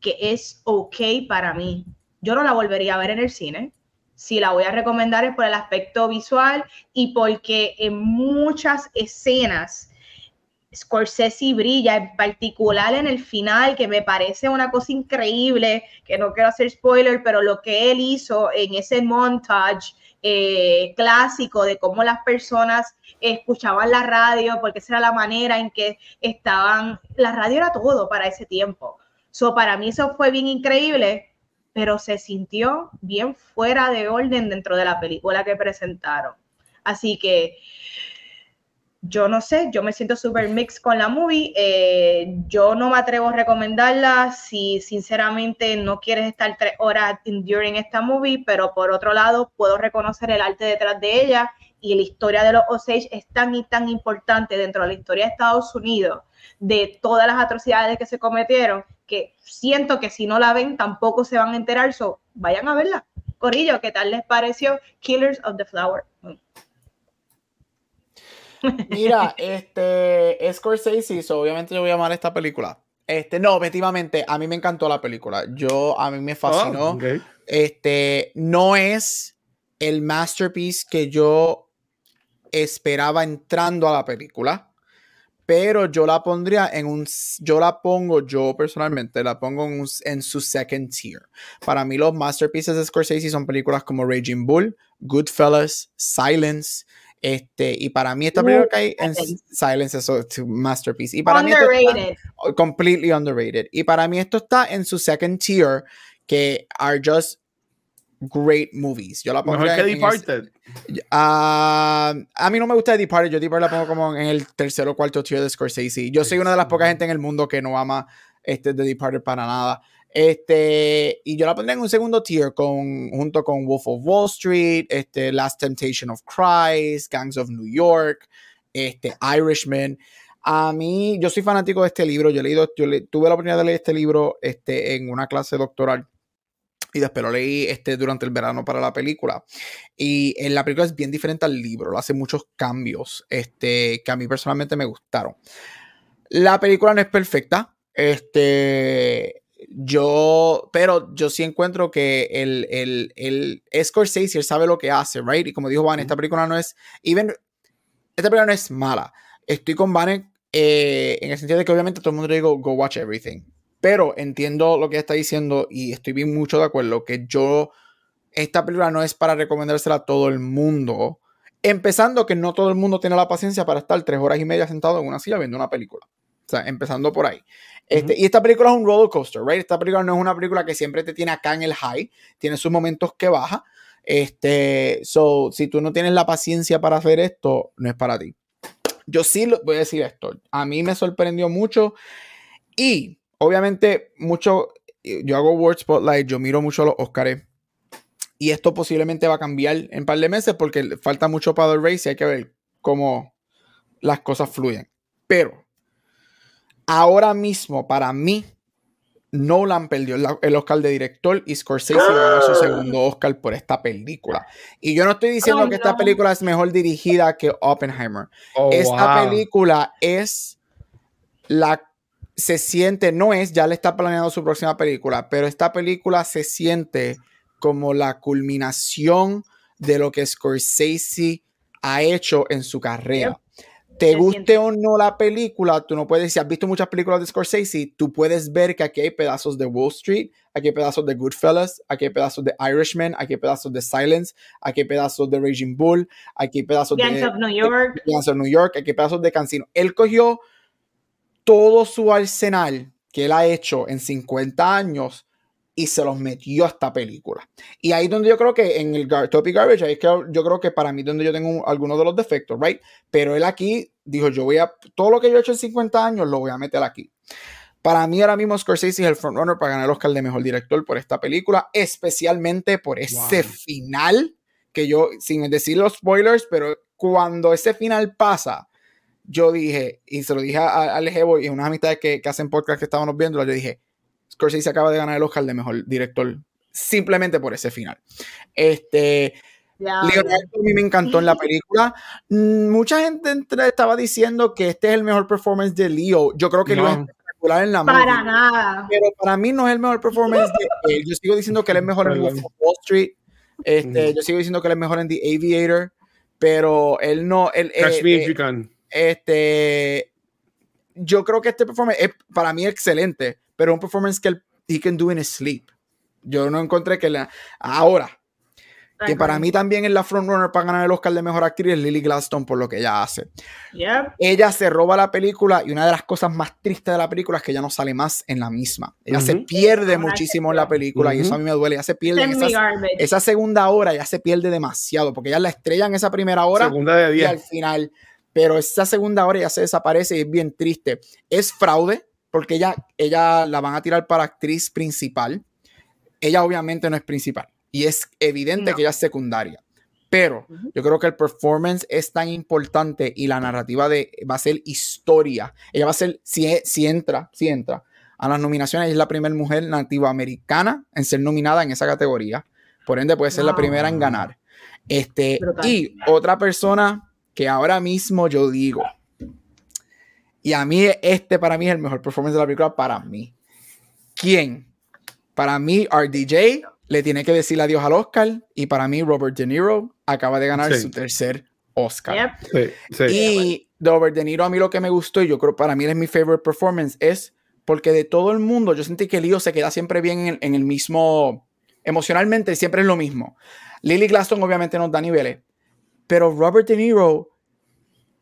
Speaker 1: que es ok para mí. Yo no la volvería a ver en el cine. Si la voy a recomendar es por el aspecto visual y porque en muchas escenas Scorsese brilla, en particular en el final, que me parece una cosa increíble, que no quiero hacer spoiler, pero lo que él hizo en ese montage eh, clásico de cómo las personas escuchaban la radio, porque esa era la manera en que estaban, la radio era todo para ese tiempo. So, para mí eso fue bien increíble, pero se sintió bien fuera de orden dentro de la película que presentaron. Así que yo no sé, yo me siento súper mix con la movie. Eh, yo no me atrevo a recomendarla si sinceramente no quieres estar tres horas enduring esta movie, pero por otro lado puedo reconocer el arte detrás de ella y la historia de los Osage es tan y tan importante dentro de la historia de Estados Unidos, de todas las atrocidades que se cometieron, que siento que si no la ven tampoco se van a enterar, so vayan a verla. Corillo, ¿qué tal les pareció Killers of the Flower?
Speaker 3: Mira, este, Scorsese, so, obviamente yo voy a amar esta película. Este, no, objetivamente, a mí me encantó la película. Yo, a mí me fascinó.
Speaker 2: Oh,
Speaker 3: este, no es el masterpiece que yo esperaba entrando a la película, pero yo la pondría en un, yo la pongo, yo personalmente la pongo en, su second tier. Para mí los masterpieces de Scorsese son películas como Raging Bull, Goodfellas, Silence, este, y para mí esta película que hay en Silence es su masterpiece. Y para underrated. mí esto completely underrated. Y para mí esto está en su second tier, que are just great movies. Yo la pongo
Speaker 2: Mejor que Departed.
Speaker 3: Uh, a mí no me gusta Departed. Yo Departed la pongo como en el tercero o cuarto tier de Scorsese. Yo soy una de las pocas gente en el mundo que no ama este The Departed para nada. Este, y yo la pondría en un segundo tier con, junto con Wolf of Wall Street, este, Last Temptation of Christ, Gangs of New York, este, Irishman. A mí, yo soy fanático de este libro. Yo, he leído, yo tuve la oportunidad de leer este libro este, en una clase doctoral y después lo leí este, durante el verano para la película. Y en la película es bien diferente al libro, lo hace muchos cambios este, que a mí personalmente me gustaron. La película no es perfecta, este, yo, pero yo sí encuentro que el, el, el Scorsese, él sabe lo que hace, right? Y como dijo Van, esta película no es, even, esta película no es mala. Estoy con Van eh, en el sentido de que obviamente todo el mundo le digo, go watch everything. Pero entiendo lo que está diciendo y estoy bien mucho de acuerdo que yo, esta película no es para recomendársela a todo el mundo. Empezando que no todo el mundo tiene la paciencia para estar tres horas y media sentado en una silla viendo una película. O sea, empezando por ahí. Este, Y esta película es un roller coaster, ¿right? Esta película no es una película que siempre te tiene acá en el high, tiene sus momentos que baja. Este, so, si tú no tienes la paciencia para hacer esto, no es para ti. Yo sí voy a decir esto. A mí me sorprendió mucho y obviamente, mucho, yo hago Word Spotlight, yo miro mucho los Oscars. Y esto posiblemente va a cambiar en un par de meses porque falta mucho para el race y hay que ver cómo las cosas fluyen. Pero ahora mismo, para mí, Nolan perdió el Oscar de director y Scorsese ganó su segundo Oscar por esta película. Y yo no estoy diciendo que esta película es mejor dirigida que Oppenheimer. Oh, esta película es la se siente, no es, ya le está planeando su próxima película, pero esta película se siente como la culminación de lo que Scorsese ha hecho en su carrera. Te guste o no la película, tú no puedes, si has visto muchas películas de Scorsese, tú puedes ver que aquí hay pedazos de Wall Street, aquí hay pedazos de Goodfellas, aquí hay pedazos de Irishman, aquí hay pedazos de Silence, aquí hay pedazos de Raging Bull, aquí hay pedazos
Speaker 1: Gangs
Speaker 3: de
Speaker 1: of New York.
Speaker 3: Gangs of New York, aquí hay pedazos de Cancino. Él cogió todo su arsenal que él ha hecho en 50 años y se los metió a esta película. Y ahí es donde yo creo que en el gar Topic Garbage, ahí es que yo creo que para mí donde yo tengo algunos de los defectos, ¿right? Pero él aquí dijo, yo voy a, todo lo que yo he hecho en 50 años lo voy a meter aquí. Para mí ahora mismo Scorsese es el frontrunner para ganar el Oscar de Mejor Director por esta película, especialmente por ese wow. final, que yo, sin decir los spoilers, pero cuando ese final pasa, yo dije, y se lo dije a, a Evo y a unas amistades que, que hacen podcast que estábamos viendo, yo dije, Scorsese acaba de ganar el Oscar de mejor director simplemente por ese final. Este. Yeah, Leonardo a mí me encantó en la película. Mm, mucha gente estaba diciendo que este es el mejor performance de Leo. Yo creo que no. Leo es espectacular en la
Speaker 1: Para movie, nada.
Speaker 3: Pero para mí no es el mejor performance de él. Yo sigo diciendo que él es mejor en Wall Street. Este, mm. Yo sigo diciendo que él es mejor en The Aviator. Pero él no. Él,
Speaker 2: Catch eh, me if you can.
Speaker 3: Este. Yo creo que este performance es para mí excelente pero un performance que él he can do in his sleep. Yo no encontré que la ahora que para mí también es la frontrunner para ganar el Oscar de Mejor Actriz es Lily Gladstone por lo que ella hace.
Speaker 1: Yep.
Speaker 3: Ella se roba la película y una de las cosas más tristes de la película es que ella no sale más en la misma. Ella uh -huh. se pierde muchísimo en la película uh -huh. y eso a mí me duele. Ella se pierde en esa, esa, segunda hora, ya se pierde demasiado porque ella la estrella en esa primera hora
Speaker 2: segunda de
Speaker 3: y al final. Pero esa segunda hora ya se desaparece y es bien triste. Es fraude, porque ella, ella la van a tirar para actriz principal. Ella obviamente no es principal y es evidente no. que ella es secundaria. Pero uh -huh. yo creo que el performance es tan importante y la narrativa de va a ser historia. Ella va a ser, si, si entra, si entra a las nominaciones, es la primera mujer nativa americana en ser nominada en esa categoría. Por ende, puede ser wow. la primera en ganar. Este, y otra persona que ahora mismo yo digo, y a mí, este para mí es el mejor performance de la película para mí. ¿Quién? Para mí, RDJ le tiene que decir adiós al Oscar. Y para mí, Robert De Niro acaba de ganar sí. su tercer Oscar.
Speaker 1: Yep.
Speaker 2: Sí, sí.
Speaker 3: Y Robert De Niro, a mí lo que me gustó, y yo creo para mí es mi favorite performance, es porque de todo el mundo, yo sentí que Leo se queda siempre bien en, en el mismo. Emocionalmente, siempre es lo mismo. Lily Glaston, obviamente, nos da niveles. Pero Robert De Niro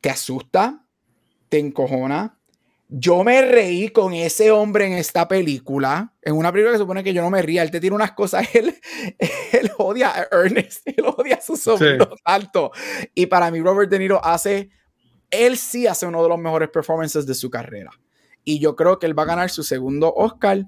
Speaker 3: te asusta, te encojona. Yo me reí con ese hombre en esta película, en una película que supone que yo no me ría, él te tiene unas cosas, él, él odia a Ernest, él odia a su sobrino sí. alto. Y para mí Robert De Niro hace, él sí hace uno de los mejores performances de su carrera. Y yo creo que él va a ganar su segundo Oscar,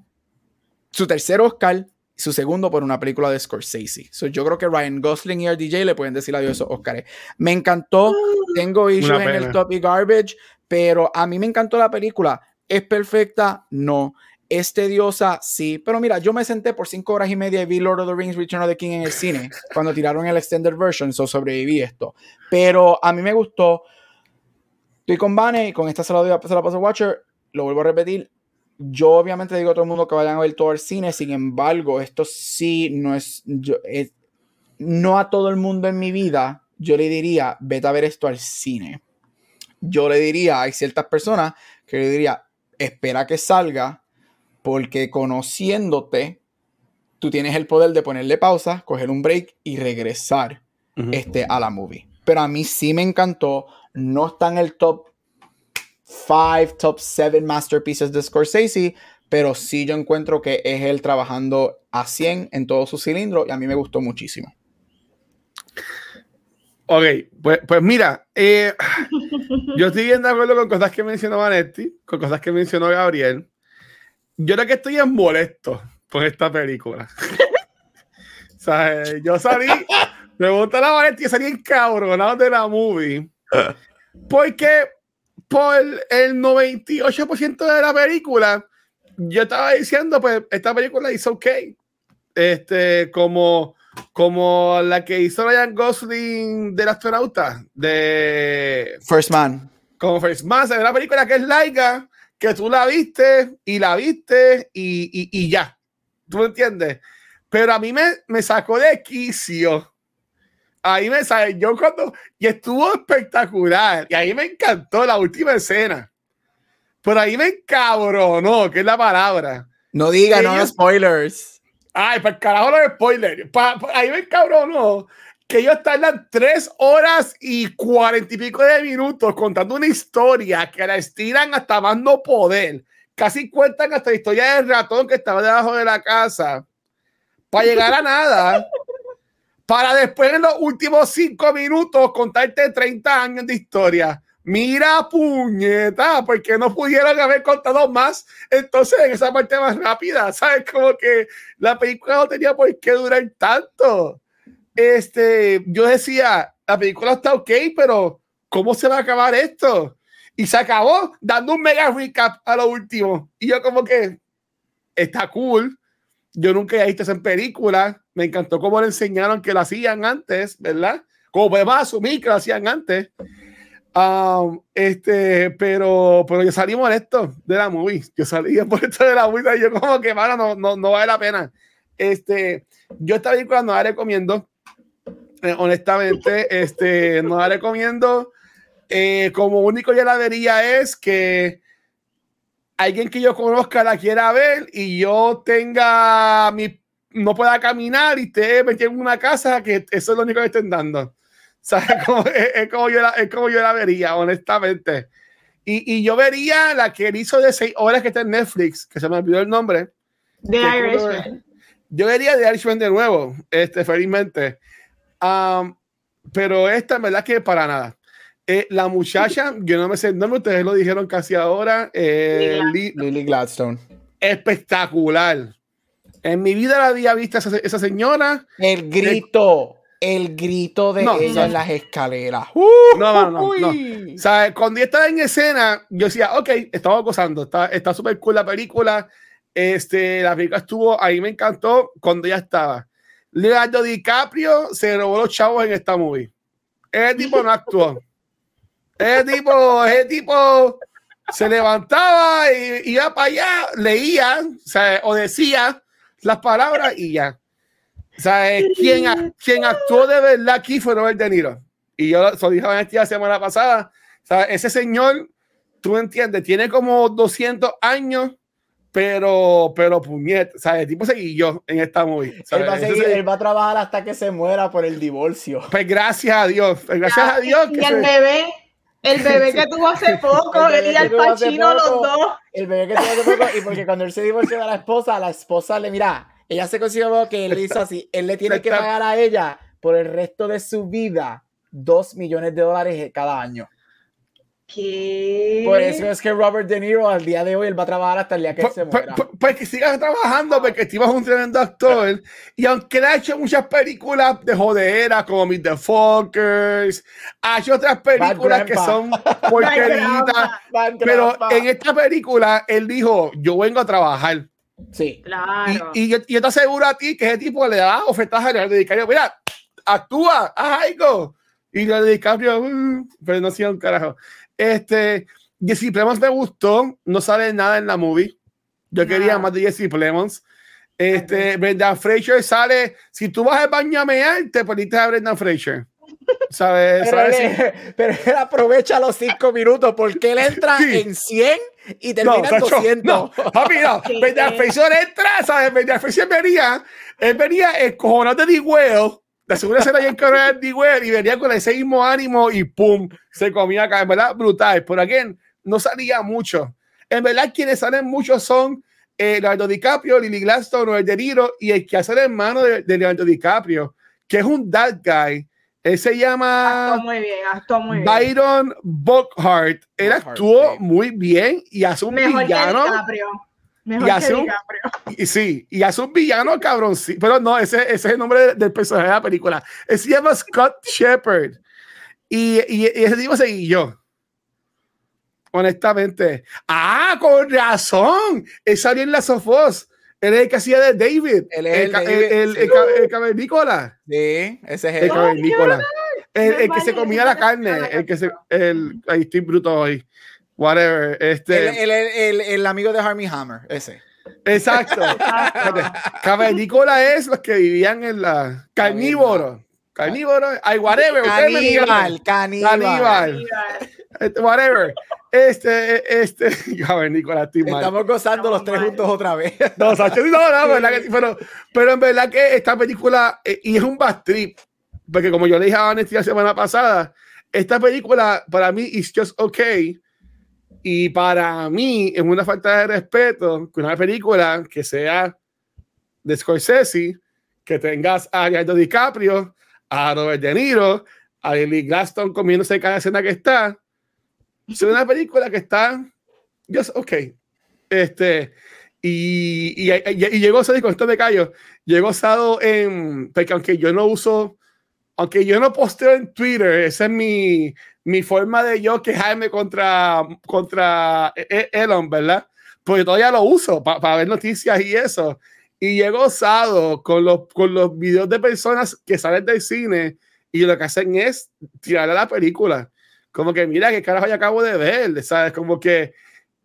Speaker 3: su tercer Oscar, su segundo por una película de Scorsese. So, yo creo que Ryan Gosling y RDJ le pueden decir adiós a esos Oscars. Me encantó, tengo issues en el Top y Garbage, pero a mí me encantó la película. ¿Es perfecta? No. ¿Es tediosa? Sí. Pero mira, yo me senté por cinco horas y media y vi Lord of the Rings Return of the King en el cine cuando tiraron el extended version, so sobreviví esto. Pero a mí me gustó. Estoy con Vane y con esta se la doy a pasar a Paso Watcher. Lo vuelvo a repetir. Yo obviamente digo a todo el mundo que vayan a ver todo el cine, sin embargo, esto sí no es, yo, es, no a todo el mundo en mi vida, yo le diría, vete a ver esto al cine yo le diría, hay ciertas personas que le diría, espera que salga, porque conociéndote, tú tienes el poder de ponerle pausa, coger un break y regresar uh -huh. este, a la movie. Pero a mí sí me encantó, no está en el top 5, top 7 masterpieces de Scorsese, pero sí yo encuentro que es él trabajando a 100 en todo su cilindro y a mí me gustó muchísimo.
Speaker 2: Ok, pues, pues mira, eh, yo estoy bien de acuerdo con cosas que mencionó Vanetti, con cosas que mencionó Gabriel. Yo creo que estoy en molesto con esta película. o yo salí, pregunta a Vanetti, yo salí encabronado de la movie. Porque por el 98% de la película, yo estaba diciendo, pues, esta película hizo ok. Este, como como la que hizo Ryan Gosling del astronauta de
Speaker 3: First Man.
Speaker 2: Como First Man, se ve la película que es laica, que tú la viste y la viste y, y, y ya. ¿Tú me entiendes? Pero a mí me, me sacó de quicio ahí me sale, yo cuando, y estuvo espectacular, y ahí me encantó la última escena. Pero ahí me encabronó, que es la palabra.
Speaker 3: No diga, no spoilers.
Speaker 2: Ay, para carajo los spoilers. ahí me encabronó que ellos tardan tres horas y cuarenta y pico de minutos contando una historia que la estiran hasta más no poder. Casi cuentan hasta la historia del ratón que estaba debajo de la casa para llegar a nada. para después en los últimos cinco minutos contarte 30 años de historia. Mira, puñeta, porque no pudieron haber contado más. Entonces, en esa parte más rápida, ¿sabes? Como que la película no tenía por qué durar tanto este, yo decía, la película está ok, pero ¿cómo se va a acabar esto? Y se acabó dando un mega recap a lo último. Y yo como que, está cool. Yo nunca he visto en película. Me encantó cómo le enseñaron que lo hacían antes, ¿verdad? Como podemos asumir que lo hacían antes. Um, este, pero, pero yo salí molesto de la movie. Yo salí molesto de la movie. Y yo como que, mano, no, no, no vale la pena. Este, yo esta película no la recomiendo eh, honestamente, este, no la recomiendo. Eh, como único ya la vería es que alguien que yo conozca la quiera ver y yo tenga mi no pueda caminar y esté metido en una casa que eso es lo único que estén dando. Como, es, como yo la, es como yo la vería, honestamente. Y, y, yo vería la que él hizo de seis horas que está en Netflix, que se me olvidó el nombre.
Speaker 1: The Irishman.
Speaker 2: Yo vería The Irishman de nuevo, este, felizmente pero esta, en verdad, que para nada. Eh, la muchacha, yo no me sé no ustedes lo dijeron casi ahora. Eh,
Speaker 3: Lily Gladstone.
Speaker 2: Espectacular. En mi vida la había visto esa, esa señora.
Speaker 3: El grito. el grito de ella en las escaleras.
Speaker 2: no, no, no. no. O sea, cuando ella estaba en escena, yo decía, ok, estamos gozando. Está súper cool la película. Este, la película estuvo, ahí me encantó cuando ya estaba. Leonardo DiCaprio se robó los chavos en esta movie. Ese tipo no actuó. Ese tipo, ese tipo se levantaba y iba para allá, leía o, decía las palabras y ya. O sea, quien, quien actuó de verdad aquí fue Robert De Niro. Y yo lo dije la semana pasada. O sea, ese señor, tú entiendes, tiene como 200 años pero, pero puñet, ¿sabes? El tipo yo en esta movie.
Speaker 3: Él va, a seguir, él va, a trabajar hasta que se muera por el divorcio.
Speaker 2: Pues gracias a Dios, pues gracias a Dios.
Speaker 1: Y el bebé, el bebé que tuvo hace poco, él y al Pachino los dos.
Speaker 3: El bebé que tuvo hace poco, y porque cuando él se divorció de la esposa, la esposa le, mira, ella se consiguió que él hizo así, él le tiene que pagar a ella por el resto de su vida dos millones de dólares cada año. Por eso es que Robert De Niro al día de hoy él va a trabajar hasta el día que pues, se pues, muera.
Speaker 2: Pues, pues, que sigas trabajando porque Steve es un tremendo actor. Y aunque él ha hecho muchas películas de jodera como Meet the Fuckers, ha hecho otras películas que son porqueritas, pero en esta película él dijo, yo vengo a trabajar.
Speaker 3: Sí.
Speaker 1: Claro.
Speaker 2: Y, yo, te aseguro a ti que ese tipo le da ofertas a Leonardo DiCaprio. Mira, actúa, haz algo. Y Leonardo DiCaprio, uh, pero no hacía un carajo. Este, Jesse Plemons me gustó, no sale nada en la movie. Yo quería más de Jesse Plemons. Este, Brendan Fraser sale. Si tú vas al baño a mear, te poniste a Brendan Fraser. ¿Sabes?
Speaker 3: Pero, Él, aprovecha los cinco minutos porque él entra en 100 y termina en 200. No,
Speaker 2: papi, no. Brendan Fraser entra, ¿sabes? Brendan Fraser venía, él venía el cojonado de D-Well la segunda escena ahí en Corea y venía con ese mismo ánimo y pum, se comía acá. En verdad, brutal. Por aquí no salía mucho. En verdad, quienes salen mucho son eh, Leonardo DiCaprio, Lily Gladstone, Robert De Niro y el que hace el hermano de, Leonardo DiCaprio, que es un dad guy. Él se llama
Speaker 1: muy bien, actuó muy bien.
Speaker 2: Byron Buckhart. Él actuó muy bien y hace un Mejor villano.
Speaker 1: Mejor y hace un,
Speaker 2: y, sí, y hace un villano cabrón, sí, pero no, ese, ese, es el nombre del personaje de la película. Él se llama Scott Shepard. Y, y, ese tipo seguí yo. Honestamente. Ah, con razón. Él salió en la Sofos. Él es el que hacía de David.
Speaker 3: el,
Speaker 2: el, el, el, cavernícola.
Speaker 3: Sí, ese es
Speaker 2: el. El cavernícola. El, que se comía la carne. El que se. El, ahí estoy bruto hoy whatever. Este,
Speaker 3: el, el, el, amigo de Harmy Hammer, ese.
Speaker 2: Exacto. Cavernícola es los que vivían en la carnívoro. Carnívoro, hay whatever.
Speaker 3: Caníbal, caníbal.
Speaker 2: Caníbal. Whatever. Este, este, a ver, Nicolás, estoy mal.
Speaker 3: Estamos gozando los tres
Speaker 1: mal.
Speaker 3: juntos otra vez.
Speaker 2: No, Sacho, no, no, verdad que sí, pero, pero en verdad que esta película, eh, y es un bad trip, porque como yo le dije a Vanessa la semana pasada, esta película para mí is just okay, y para mí es una falta de respeto que una película que sea de Scorsese, que tengas a Leonardo DiCaprio, a Robert De Niro, a Lily Glaston comiéndose cada escena que está, es una película que está just okay. Este, y, y, y, y llegó Sado, con esto me callo, llegó Sado en, porque aunque yo no uso, aunque yo no posteo en Twitter, esa es mi, mi forma de yo quejarme contra, contra E- E- Elon, ¿verdad? Porque todavía lo uso para ver noticias y eso. Y llegó Sado con los, con los videos de personas que salen del cine y lo que hacen es tirar a la película. Como que, mira, qué carajo yo acabo de ver, ¿sabes? Como que,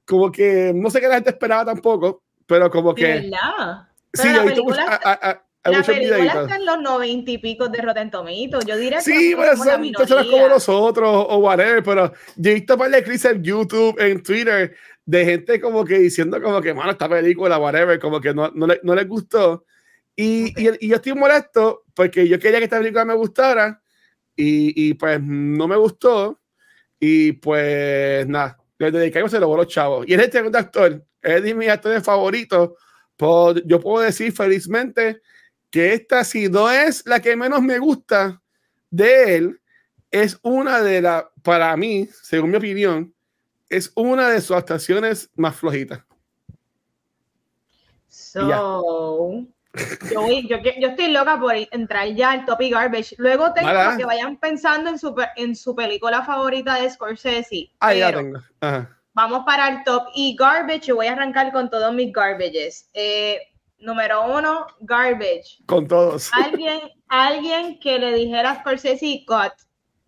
Speaker 2: como que, no sé qué la gente esperaba tampoco, pero como
Speaker 1: De
Speaker 2: que...
Speaker 1: verdad.
Speaker 2: Sí,
Speaker 1: Pero
Speaker 2: yo he visto mucho-
Speaker 1: película
Speaker 2: a- a- a- hay
Speaker 1: La
Speaker 2: muchos
Speaker 1: película
Speaker 2: videitos.
Speaker 1: está en los noventa y pico de Rotten Tomatoes. Yo diría que
Speaker 2: Sí,
Speaker 1: la
Speaker 2: son personas como nosotros o whatever, pero yo he visto par de clips en YouTube, en Twitter, de gente como que diciendo como que, mano, esta película, whatever, como que no, no, le- no les gustó. Y,
Speaker 1: Ok.
Speaker 2: y, y yo estoy molesto porque yo quería que esta película me gustara y, y pues no me gustó. Y pues nada, le dedicamos se lo voló chavos. Y es el segundo actor, es de mis actores favoritos. Pues, yo puedo decir felizmente que esta, si no es la que menos me gusta de él, es una de las, para mí, según mi opinión, es una de sus actuaciones más flojitas.
Speaker 1: So, yo, voy- yo, que- yo estoy loca por entrar ya al topic garbage. Luego tengo que vayan pensando en su, pe- en su película favorita de Scorsese.
Speaker 2: Ah, ya tengo. Ajá.
Speaker 1: Vamos para el top y garbage. Y voy a arrancar con todos mis garbages. Eh, número uno, garbage.
Speaker 2: Con todos.
Speaker 1: Alguien, alguien que le dijera a Scorsese, cut.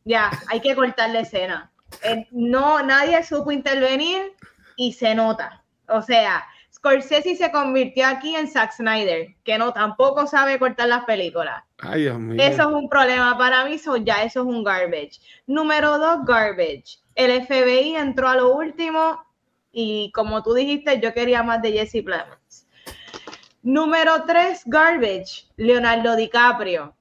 Speaker 1: Ya, hay que cortar la escena. Eh, no, nadie supo intervenir y se nota. O sea, Scorsese se convirtió aquí en Zack Snyder, que no tampoco sabe cortar las películas.
Speaker 2: Ay, Dios mío.
Speaker 1: Eso es un problema para mí, so ya eso es un garbage. Número dos, garbage. El FBI entró a lo último y como tú dijiste, yo quería más de Jesse Plemons. Número tres, garbage. Leonardo DiCaprio.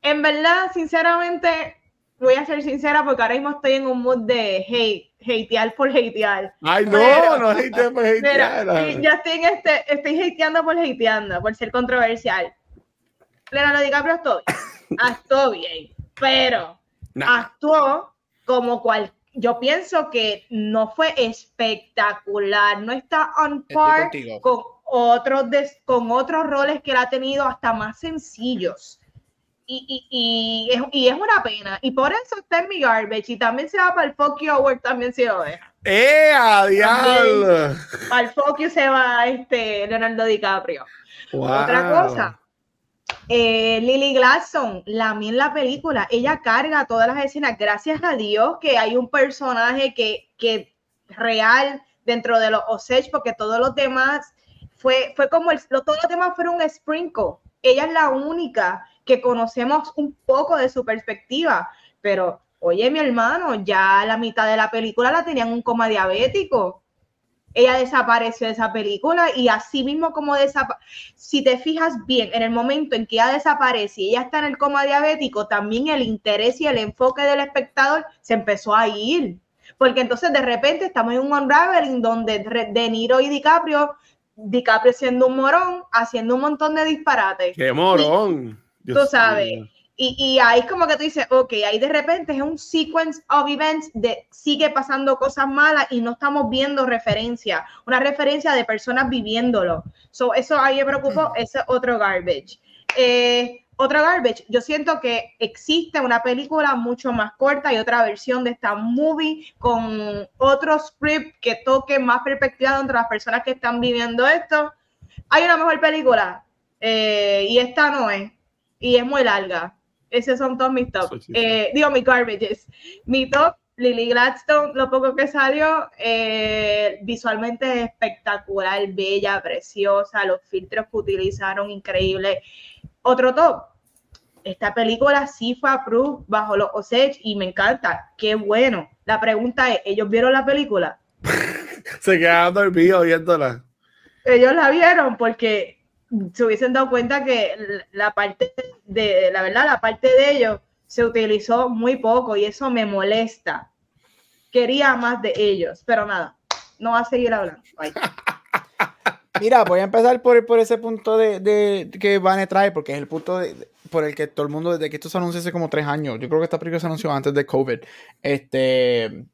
Speaker 1: En verdad, sinceramente, voy a ser sincera porque ahora mismo estoy en un mood de hate, hatear por hatear.
Speaker 2: Ay, no,
Speaker 1: Pero-
Speaker 2: no hate por hatear.
Speaker 1: y ya estoy en este, estoy hateando por hateando, por ser controversial. Leonardo DiCaprio actuó bien, actuó bien, pero
Speaker 2: Nah.
Speaker 1: actuó como cual, yo pienso que no fue espectacular, no está on par con otros, con otros roles que él ha tenido hasta más sencillos. Y, y, y, es, y es una pena. Y por eso está en mi garbage. Y también se va para el Fuck You Award, también se lo deja.
Speaker 2: ¡Eh, diablo!
Speaker 1: Para el Fuck You se va este Leonardo DiCaprio.
Speaker 2: Wow.
Speaker 1: Otra cosa. Eh, Lily Gladstone, la mí en la película, ella carga todas las escenas. Gracias a Dios que hay un personaje que, que real dentro de los Osage, porque todos los demás fue, fue como el, todos los demás fueron un sprinkle. Ella es la única que conocemos un poco de su perspectiva, pero oye, mi hermano, ya la mitad de la película la tenían un coma diabético. Ella desapareció de esa película y así mismo como desapareció si te fijas bien, en el momento en que ella desaparece y ella está en el coma diabético, también el interés y el enfoque del espectador se empezó a ir. Porque entonces de repente estamos en un unraveling donde De Niro y DiCaprio, DiCaprio siendo un morón, haciendo un montón de disparates.
Speaker 2: ¡Qué morón! Dios
Speaker 1: Tú sabes. Y, y ahí es como que tú dices, ok, ahí de repente es un sequence of events de sigue pasando cosas malas y no estamos viendo referencia, una referencia de personas viviéndolo. So, eso ahí me preocupó, ese es otro garbage. Eh, otro garbage, yo siento que existe una película mucho más corta y otra versión de esta movie con otro script que toque más perspectiva entre las personas que están viviendo esto. Hay una mejor película eh, y esta no es y es muy larga. Esos son todos mis top. Eh, digo, mis garbages. Mi top, Lily Gladstone, lo poco que salió, eh, visualmente es espectacular, bella, preciosa, los filtros que utilizaron, increíble. Otro top, esta película sí fue approved bajo los Osage y me encanta, qué bueno. La pregunta es, ¿ellos vieron la película?
Speaker 2: Se quedaron dormidos viéndola.
Speaker 1: Ellos la vieron porque se hubiesen dado cuenta que la parte de, la verdad, la parte de ellos se utilizó muy poco y eso me molesta. Quería más de ellos, pero nada, no va a seguir hablando.
Speaker 3: Mira, voy a empezar por, por ese punto de, de que Vane trae, porque es el punto de, por el que todo el mundo, desde que esto se anunció hace como tres años, yo creo que esta película se anunció antes de COVID, este,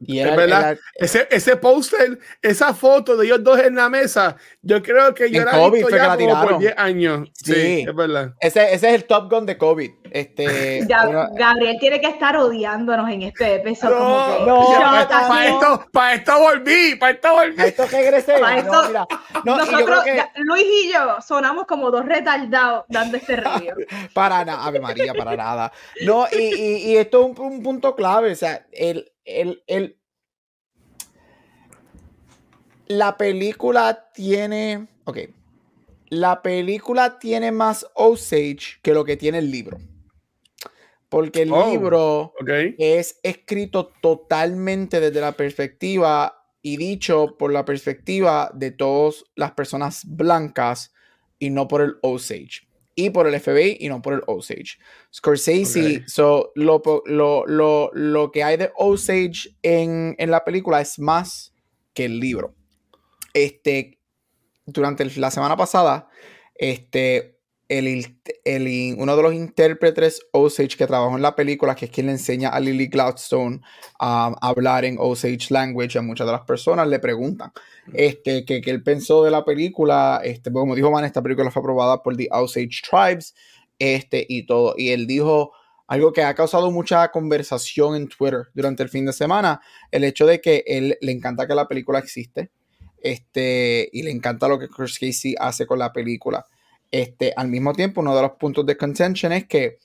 Speaker 2: y era, verdad. ese, ese póster, esa foto de ellos dos en la mesa, yo creo que yo
Speaker 3: la he visto ya como por
Speaker 2: 10 años. Sí, es verdad.
Speaker 3: Ese, ese, es el Top Gun de COVID. Este,
Speaker 1: Gabriel tiene que estar odiándonos en este episodio.
Speaker 2: No, no, para, esto, para esto volví, para esto volví.
Speaker 3: Para esto regresé.
Speaker 1: Para esto, no, mira, nosotros, que... Luis y yo sonamos como dos retardados dando este río.
Speaker 3: para nada, Ave María, para nada. No, y, y, y esto es un, un punto clave. O sea, el el, la película tiene, ok, la película tiene más Osage que lo que tiene el libro. Porque el oh, libro es escrito totalmente desde la perspectiva y dicho por la perspectiva de todas las personas blancas y no por el Osage y por el FBI y no por el Osage. Scorsese, so, lo, lo, lo, lo, que hay de Osage en, en, la película es más que el libro. Este, durante la semana pasada, este, el, el, uno de los intérpretes Osage que trabajó en la película, que es quien le enseña a Lily Gladstone a hablar en Osage language, a muchas de las personas le preguntan este, que, que él pensó de la película. Este, como dijo Man, esta película fue aprobada por The Osage Tribes este, y todo. Y él dijo algo que ha causado mucha conversación en Twitter durante el fin de semana, el hecho de que él le encanta que la película existe este, y le encanta lo que Chris Casey hace con la película. Este, al mismo tiempo, uno de los puntos de contention es que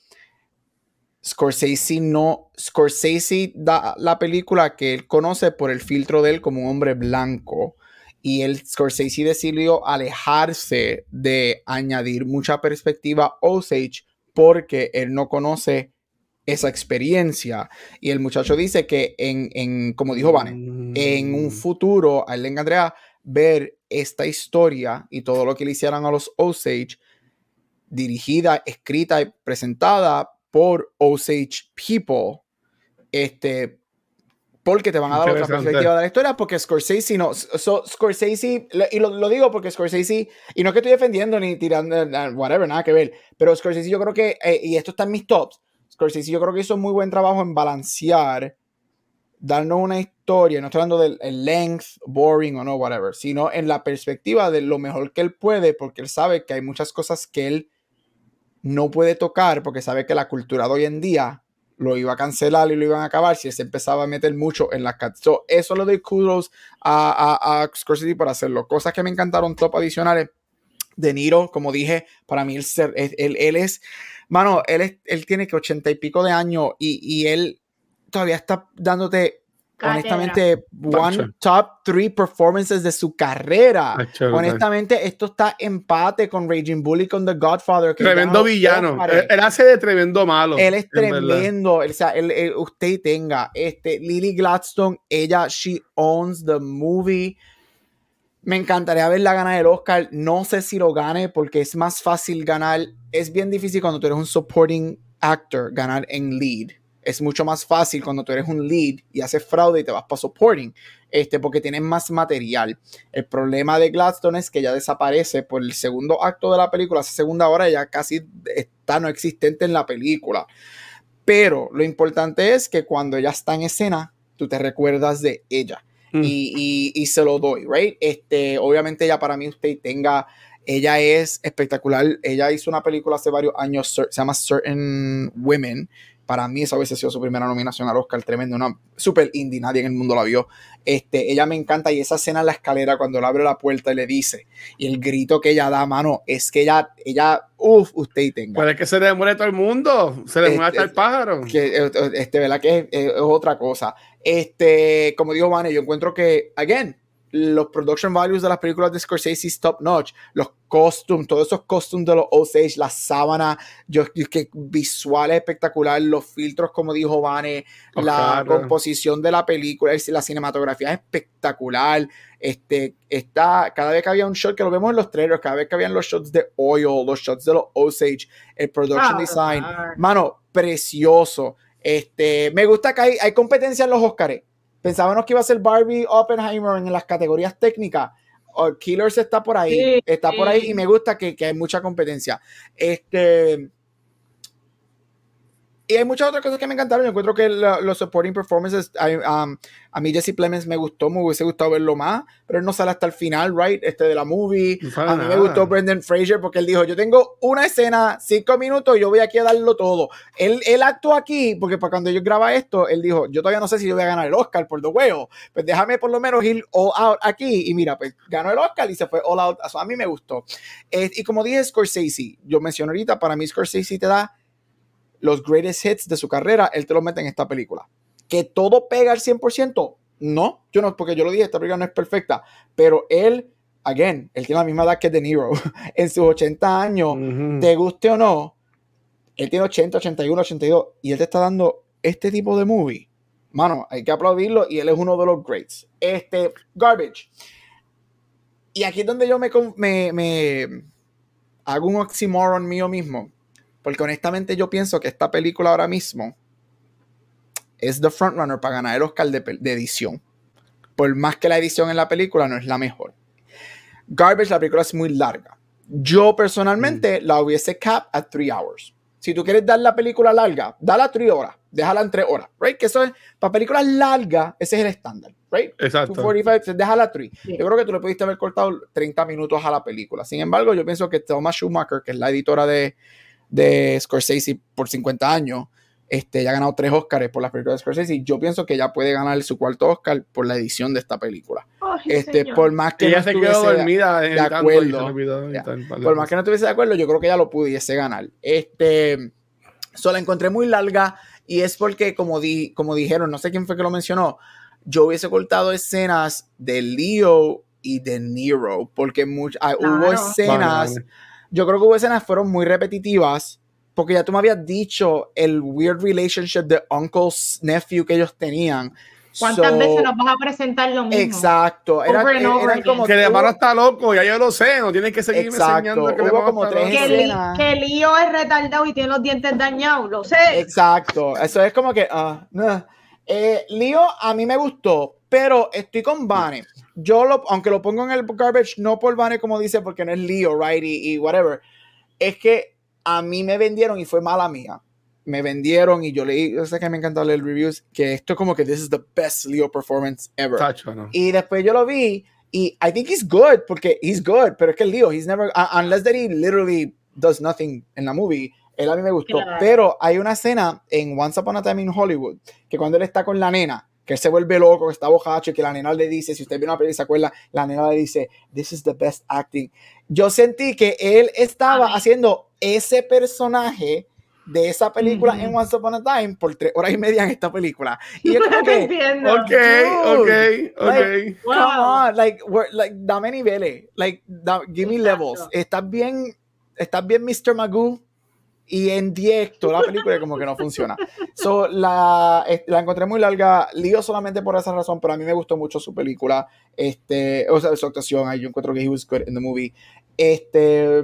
Speaker 3: Scorsese no, Scorsese da la película que él conoce por el filtro de él como un hombre blanco. Y el Scorsese decidió alejarse de añadir mucha perspectiva Osage porque él no conoce esa experiencia. Y el muchacho dice que en, en como dijo Vane, en un mm. futuro a él le encantaría ver esta historia y todo lo que le hicieran a los Osage dirigida, escrita y presentada por Osage People. Este, porque te van a dar otra perspectiva de la historia, porque Scorsese no, Scorsese, y lo, digo porque Scorsese, y no es que estoy defendiendo ni tirando, whatever, nada que ver, pero Scorsese yo creo que, eh, y esto está en mis tops, Scorsese yo creo que hizo muy buen trabajo en balancear darnos una historia, no estoy hablando del length, boring o no, whatever, sino en la perspectiva de lo mejor que él puede, porque él sabe que hay muchas cosas que él no puede tocar, porque sabe que la cultura de hoy en día lo iba a cancelar y lo iban a acabar si él se empezaba a meter mucho en las cats. eso lo doy kudos a, a, Scorsese por hacerlo. Cosas que me encantaron, top adicionales. De Niro, como dije, para mí él, él, él es, mano, él, es, él tiene que ochenta y pico de años y, y él todavía está dándote honestamente, one top three performances de su carrera. honestamente, esto está empate con Raging Bully, con The Godfather.
Speaker 2: tremendo villano. Él, hace de tremendo malo.
Speaker 3: Él es tremendo. O sea, usted tenga este Lily Gladstone, ella, she owns the movie. Me encantaría verla ganar el Oscar. No sé si lo gane porque es más fácil ganar. Es bien difícil cuando tú eres un supporting actor ganar en lead es mucho más fácil cuando tú eres un lead y haces fraude y te vas para supporting, este, porque tienes más material. El problema de Gladstone es que ya desaparece por el segundo acto de la película, esa segunda hora ya casi está no existente en la película. Pero lo importante es que cuando ella está en escena, tú te recuerdas de ella. Mm. Y, y, se lo doy, ¿right? Este, obviamente ya para mí usted tenga ella es espectacular. Ella hizo una película hace varios años, se llama Certain Women, para mí esa hubiese sido su primera nominación al Oscar, tremendo, una super indie, nadie en el mundo la vio. Este, ella me encanta y esa escena en la escalera cuando le abre la puerta y le dice, y el grito que ella da, mano, es que ella, ella, uff, usted y tenga.
Speaker 2: Puede que se le muere todo el mundo, se le muere hasta el este, pájaro.
Speaker 3: Que, este, ¿verdad? Que es, otra cosa. Este, como dijo Vane, yo encuentro que, again, los production values de las películas de Scorsese es top notch. Los costumes, todos esos costumes de los Osage, la sábana, yo, que visuales espectacular, los filtros, como dijo Vane, la composición de la película, la cinematografía es espectacular. Este, está, cada vez que había un shot, que lo vemos en los trailers, cada vez que habían los shots de oil, los shots de los Osage, el production ah, design, mano, precioso. Este, me gusta que hay, hay competencia en los Oscars Pensábamos que iba a ser Barbie Oppenheimer en las categorías técnicas. Killers está por ahí, está por ahí y me gusta que, que hay mucha competencia. Este, y hay muchas otras cosas que me encantaron. Yo encuentro que los supporting performances, um, a mí Jesse Plemons me gustó, me hubiese gustado verlo más, pero él no sale hasta el final, right? Este de la movie. a mí me gustó Brendan Fraser porque él dijo, yo tengo una escena, cinco minutos, yo voy aquí a darlo todo. Él, él actuó aquí porque para cuando yo graba esto, él dijo, yo todavía no sé si yo voy a ganar el Oscar por The Whale, pues déjame por lo menos ir all out aquí. Y mira, pues ganó el Oscar y se fue all out. a mí me gustó. y como dije Scorsese, yo mencioné ahorita, para mí Scorsese te da los greatest hits de su carrera, él te lo mete en esta película. Que todo pega al 100%, no, yo no, porque yo lo dije, esta película no es perfecta, pero él, again, él tiene la misma edad que De Niro, en sus 80 años, te guste o no, él tiene 80, 81, 82, y él te está dando este tipo de movie. Mano, hay que aplaudirlo y él es uno de los greats. Este, Garbage. Y aquí es donde yo me, me, me hago un oxymoron mío mismo. Porque honestamente yo pienso que esta película ahora mismo es the frontrunner para ganar el Oscar de, edición. Por más que la edición en la película no es la mejor. Garbage, la película es muy larga. Yo personalmente mm. la hubiese cap a 3 hours. Si tú quieres dar la película larga, dala a 3 horas. Déjala en 3 horas. Right? Que eso es, para películas largas, ese es el estándar. Right?
Speaker 2: Exacto.
Speaker 3: 245, déjala a 3. Yo creo que tú le pudiste haber cortado 30 minutos a la película. Sin embargo, yo pienso que Thomas Schumacher, que es la editora de, de Scorsese por 50 años. Este, ya ha ganado tres Oscars por las películas de Scorsese. Y yo pienso que ya puede ganar su cuarto Oscar por la edición de esta película. este, por más que
Speaker 2: ella no se quedó dormida
Speaker 3: de, acuerdo, por más que no estuviese de acuerdo, yo creo que ya lo pudiese ganar. Este, solo la encontré muy larga y es porque, como, di, como dijeron, no sé quién fue que lo mencionó, yo hubiese cortado escenas de Leo y de Nero, porque ah, hubo escenas yo creo que hubo escenas fueron muy repetitivas porque ya tú me habías dicho el weird relationship de uncle's nephew que ellos tenían.
Speaker 1: ¿Cuántas veces nos vas a presentar lo mismo?
Speaker 3: Exacto. Era,
Speaker 2: como que de mano está loco, ya yo lo sé, no tienes que seguir enseñando que
Speaker 3: como tres
Speaker 1: que, que Lío es retardado y tiene los dientes dañados, lo sé.
Speaker 3: Exacto. Eso es como que. Uh, eh, Lío a mí me gustó, pero estoy con Vane yo lo, aunque lo pongo en el garbage, no por Vane como dice, porque no es Leo, right, y, whatever, es que a mí me vendieron y fue mala mía. Me vendieron y yo leí, yo sé que me encanta leer reviews, que esto es como que this is the best Leo performance ever. Y después yo lo vi y I think he's good, porque he's good, pero es que Leo, he's never, unless that he literally does nothing en la movie, él a mí me gustó. Pero hay una escena en Once Upon a Time in Hollywood, que cuando él está con la nena, que se vuelve loco, que está bojacho y que la nena le dice, si usted vio una película y se acuerda, la nena le dice, this is the best acting. Yo sentí que él estaba haciendo ese personaje de esa película en Once Upon a Time por tres horas y media en esta película. Y yo creo que,
Speaker 2: ok, ok, ok.
Speaker 3: Like, wow. Come on, like, like, dame niveles, like, give me levels. Estás bien, estás bien, Mr. Magoo y en directo la película como que no funciona. So, la, la encontré muy larga, lío solamente por esa razón, pero a mí me gustó mucho su película, este, o sea, su actuación, yo encuentro que he was good in the movie. Este,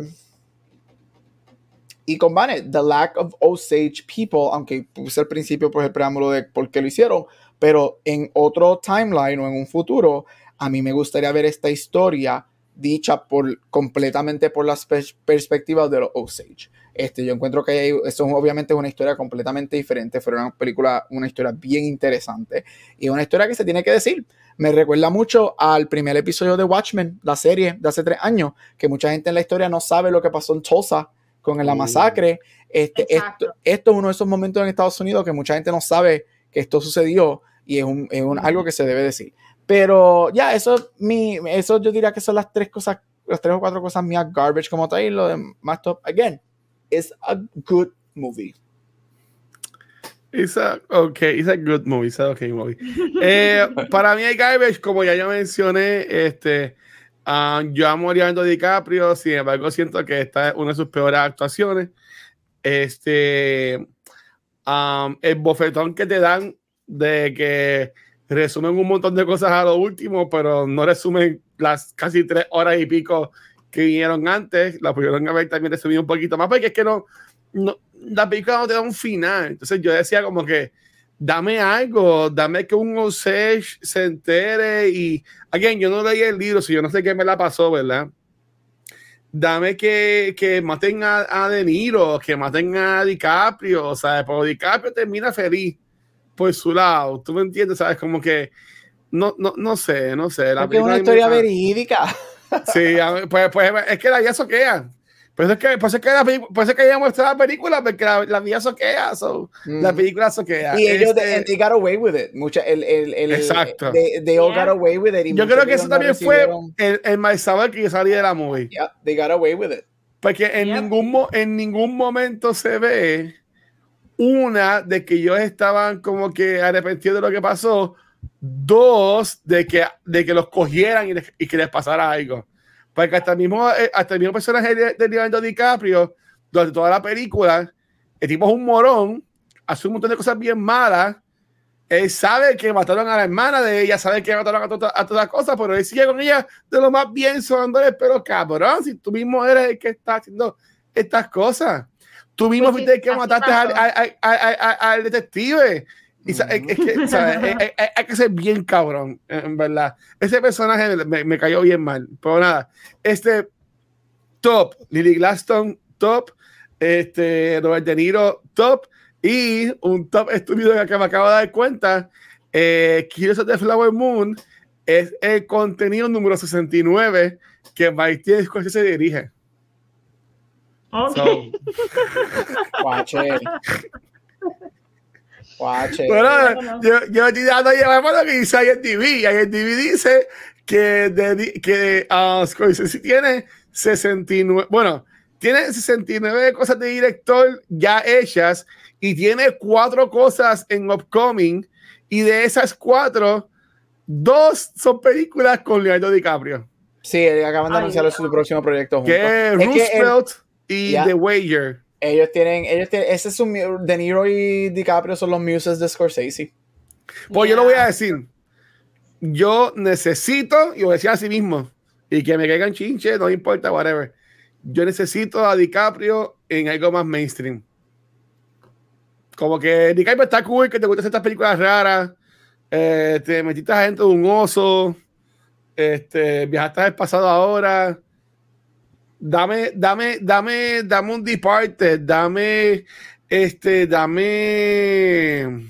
Speaker 3: y con Bane, The Lack of Osage People, aunque puse al principio pues el preámbulo de por qué lo hicieron, pero en otro timeline o en un futuro, a mí me gustaría ver esta historia dicha por completamente por las perspectivas de los Osage. Este, yo encuentro que eso obviamente es una historia completamente diferente, fue una película, una historia bien interesante y una historia que se tiene que decir. Me recuerda mucho al primer episodio de Watchmen, la serie de hace tres años, que mucha gente en la historia no sabe lo que pasó en Tulsa con la masacre. Este, esto, esto, es uno de esos momentos en Estados Unidos que mucha gente no sabe que esto sucedió y es, un, es un, algo que se debe decir. Pero ya, eso, mi, eso yo diría que son las tres cosas, las tres o cuatro cosas mías garbage como tal y lo de más top. Again, es a good movie.
Speaker 2: It's a, okay, it's a good movie, it's a okay movie. Eh, para mí, hay Garbage, como ya yo mencioné, este, uh, yo amo a Leonardo DiCaprio, sin embargo, siento que esta es una de sus peores actuaciones. Este, um, el bofetón que te dan de que resumen un montón de cosas a lo último, pero no resumen las casi tres horas y pico que vinieron antes, la pudieron haber también resumido un poquito más, porque es que no, no, la película no te da un final. Entonces yo decía como que, dame algo, dame que un Osage se entere y, again, yo no leí el libro, si yo no sé qué me la pasó, ¿verdad? Dame que, que maten a, a, De Niro, que maten a DiCaprio, o sea, pero DiCaprio termina feliz por su lado, ¿tú me entiendes? ¿Sabes? Como que, no, no, no sé, no sé.
Speaker 3: La es una historia verídica.
Speaker 2: Sí, pues, pues es que la vida soquea. Por eso es que, por eso es que, la, por eso es que ella muestra la película, porque la, la vida soquea, so, mm. la película soquea.
Speaker 3: Y ellos, este, they got away with it. Mucha, el, el, el,
Speaker 2: Exacto.
Speaker 3: They, they all got away with it.
Speaker 2: yo creo que eso también fue el, el mal saber que yo salí de la movie.
Speaker 3: Yeah, they got away with it.
Speaker 2: Porque en, yeah. ningún, en ningún momento se ve una de que ellos estaban como que arrepentidos de lo que pasó, dos de que, de que los cogieran y, les, y que les pasara algo. Porque hasta el mismo, eh, hasta el mismo personaje de, de Leonardo DiCaprio, durante toda la película, el tipo es un morón, hace un montón de cosas bien malas. Él sabe que mataron a la hermana de ella, sabe que mataron a, to a todas las cosas, pero él sigue con ella de lo más bien sonándole, pero cabrón, si tú mismo eres el que está haciendo estas cosas. Tú mismo fuiste el que mataste al, al, al, al, detective. Y, es, es que, ¿sabes? hay, hay, hay, que ser bien cabrón, en verdad. Ese personaje me, me, cayó bien mal. Pero nada, este top, Lily Glaston, top, este Robert De Niro, top, y un top estúpido que me acabo de dar cuenta, eh, Killers of the Flower Moon es el contenido número 69 que Martin Scorsese dirige.
Speaker 1: Okay.
Speaker 3: So,
Speaker 2: Bueno, yo, yo estoy dando llevar por lo que dice IMDb. IMDb dice que, de, que uh, Scorsese tiene 69, bueno, tiene 69 cosas de director ya hechas y tiene cuatro cosas en upcoming y de esas cuatro, dos son películas con Leonardo DiCaprio.
Speaker 3: Sí, acaban de anunciar su próximo proyecto juntos.
Speaker 2: Que es Roosevelt el, y yeah. The Wager.
Speaker 3: Ellos tienen, ellos tienen, ese es un, De Niro y DiCaprio son los muses de Scorsese.
Speaker 2: Pues yeah. yo lo voy a decir. Yo necesito, y lo decía a sí mismo, y que me caigan chinche, no importa, whatever. Yo necesito a DiCaprio en algo más mainstream. Como que DiCaprio está cool, que te gustan estas películas raras, eh, te metiste a gente de un oso, este, viajaste al pasado ahora dame, dame, dame, dame un Departed, dame, este, dame.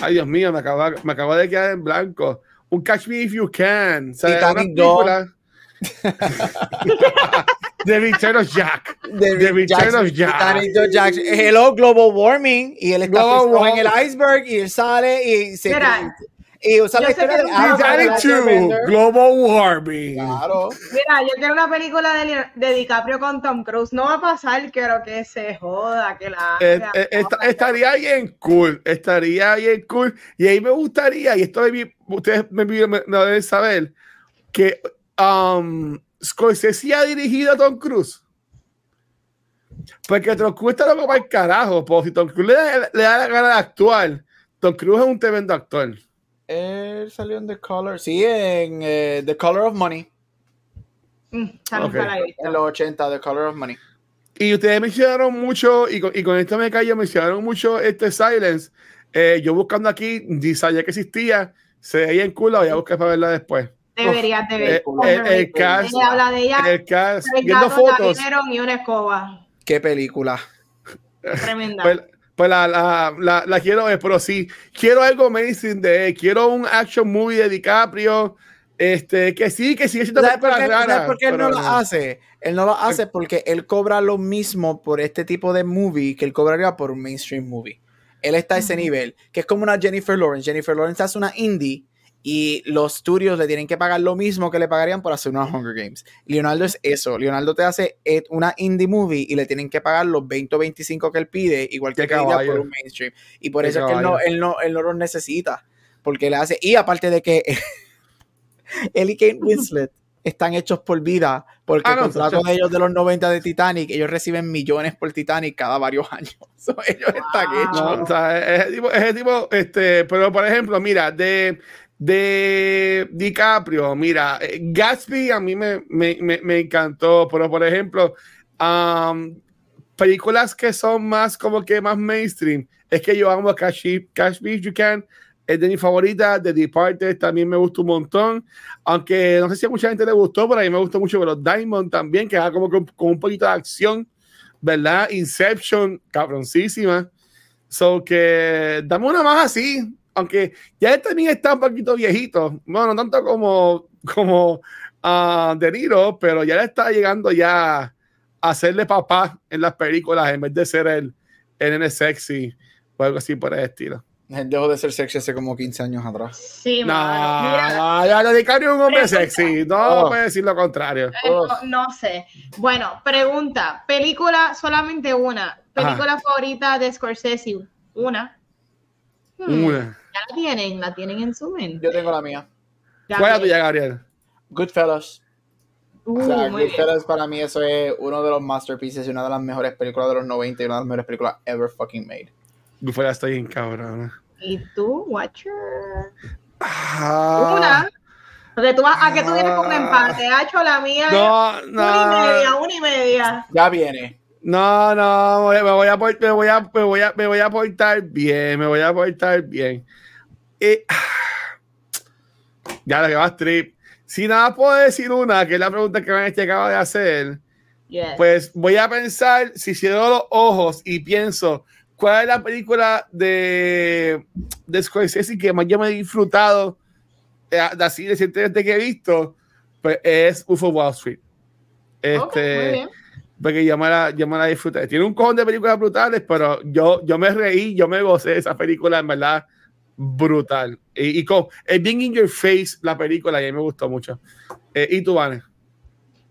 Speaker 2: Ay, Dios mío, me acaba, me acaba de quedar en blanco. Un Catch Me If You Can. O sea. The Return of Jack.
Speaker 3: The,
Speaker 2: The Return of Jack.
Speaker 3: Jack. Hello, global warming. Y él está en el iceberg y él sale y se.
Speaker 1: Mira,
Speaker 3: y usa la historia de
Speaker 2: Titanic Global Warming.
Speaker 3: Claro.
Speaker 1: Mira, yo quiero una película de, de, DiCaprio con Tom Cruise. No va a pasar, quiero que se joda, que la
Speaker 2: eh, eh, esta, estaría bien cool, estaría bien cool. Y ahí me gustaría, y esto de, ustedes me, me, me, deben saber, que um, Scorsese ha dirigido a Tom Cruise. Porque Tom Cruise está loco para el carajo. Porque si Tom Cruise le, le da la gana de actuar, Tom Cruise es un tremendo actor.
Speaker 3: Él salió en The Color, sí, en uh, The Color of Money.
Speaker 1: Mm, okay.
Speaker 3: En los 80, The Color of Money.
Speaker 2: Y ustedes mencionaron mucho, y con, y con esto me callo, mencionaron mucho este Silence. Eh, yo buscando aquí, ni sabía que existía, se veía en culo, voy a buscar para verla después.
Speaker 1: Deberías de ver.
Speaker 2: Eh, el, el cast,
Speaker 1: habla de ella,
Speaker 2: el cast, viendo fotos.
Speaker 1: Y una escoba.
Speaker 3: Qué película.
Speaker 1: Tremenda.
Speaker 2: Pues, pues la, la, la, la, quiero ver, pero sí, quiero algo amazing de él, quiero un action movie de DiCaprio, este, que sí, que sigue siendo
Speaker 3: ¿Sabes por qué, ¿sabes por qué él no lo hace? Él no lo hace porque él cobra lo mismo por este tipo de movie que él cobraría por un mainstream movie. Él está a ese nivel, que es como una Jennifer Lawrence. Jennifer Lawrence hace una indie y los studios le tienen que pagar lo mismo que le pagarían por hacer unos Hunger Games. Leonardo es eso. Leonardo te hace eh, una indie movie y le tienen que pagar los 20 o 25 que él pide, igual que
Speaker 2: caballo.
Speaker 3: por un mainstream. Y por
Speaker 2: Qué
Speaker 3: eso es que él no, él, no, él no los necesita. Porque le hace. Y aparte de que él y Kate Winslet están hechos por vida, porque
Speaker 2: Ah,
Speaker 3: el
Speaker 2: no,
Speaker 3: contrato de ellos de los 90 de Titanic, ellos reciben millones por Titanic cada varios años. So, ellos están
Speaker 1: Wow.
Speaker 3: hechos.
Speaker 2: No, o sea, ese tipo, ese tipo, este, pero por ejemplo, mira, de, de DiCaprio, mira, eh, Gatsby a mí me, me, me, me encantó, pero por ejemplo, películas que son más como que más mainstream, es que yo amo Me If You Can, es de mi favorita, The Departed también me gustó un montón, aunque no sé si a mucha gente le gustó, pero a mí me gustó mucho, pero Diamond también, que da como con, con un poquito de acción, ¿verdad? Inception, cabroncísima. So que dame una más así, aunque ya él también está un poquito viejito, bueno, no tanto como, como ah, De Niro, pero ya le está llegando ya a hacerle papá en las películas en vez de ser el, el nene sexy o algo así por el estilo.
Speaker 3: Él dejó de ser sexy hace como 15 años atrás.
Speaker 1: Sí,
Speaker 2: No,
Speaker 1: mano. Mira,
Speaker 2: no, ya lo DiCaprio es un hombre
Speaker 1: Pregunta.
Speaker 2: sexy, no
Speaker 3: Oh.
Speaker 2: puede decir lo contrario.
Speaker 1: eh, no, no sé. Bueno, pregunta. Película, solamente una. Película favorita de Scorsese. Una. Hmm,
Speaker 2: Una.
Speaker 1: Ya la tienen, la tienen en su mente.
Speaker 3: Yo tengo la mía.
Speaker 1: Ya
Speaker 2: ¿Cuál es la tuya, Gabriel?
Speaker 3: Goodfellas.
Speaker 1: Uh,
Speaker 3: O sea. Goodfellas para mí eso es uno de los masterpieces y una de las mejores películas de los 90 y una de las mejores películas ever fucking made.
Speaker 2: Fuera estoy bien cabrón.
Speaker 1: ¿Y tú, Watcher?
Speaker 2: Ah.
Speaker 1: Una. Tú vas a que tú vienes con un empate. Ha hecho la mía.
Speaker 2: No,
Speaker 1: es Una y media,
Speaker 2: no,
Speaker 1: una y media.
Speaker 3: Ya viene.
Speaker 2: No, no, me voy a, me voy a, me voy a, me voy a portar bien, me voy a portar bien. Eh, ya lo que va trip. Si nada puedo decir una, que es la pregunta que me acaba de hacer,
Speaker 1: Yes.
Speaker 2: pues voy a pensar, si cierro los ojos y pienso, ¿cuál es la película de, de Scorsese que más yo me he disfrutado eh, de así recientemente que he visto? Pues es UFO Wall Street. Este,
Speaker 1: muy bien.
Speaker 2: Porque yo me, la, yo me la disfruté. Tiene un cojón de películas brutales, pero yo, yo me reí, yo me gocé esa película, en verdad, brutal. Y, y con, es bien in your face la película y a mí me gustó mucho. Eh, ¿Y tú, Vane?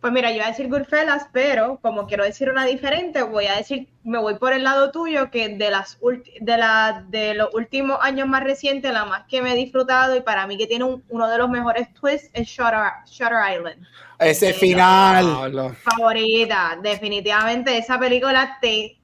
Speaker 1: Pues mira, yo iba a decir Goodfellas, pero como quiero decir una diferente, voy a decir, me voy por el lado tuyo, que de las ulti- de la de los últimos años más recientes, la más que me he disfrutado y para mí que tiene un- uno de los mejores twists es Shutter, Shutter Island.
Speaker 3: Ese
Speaker 1: Eh,
Speaker 3: final.
Speaker 1: Favorita, definitivamente esa película te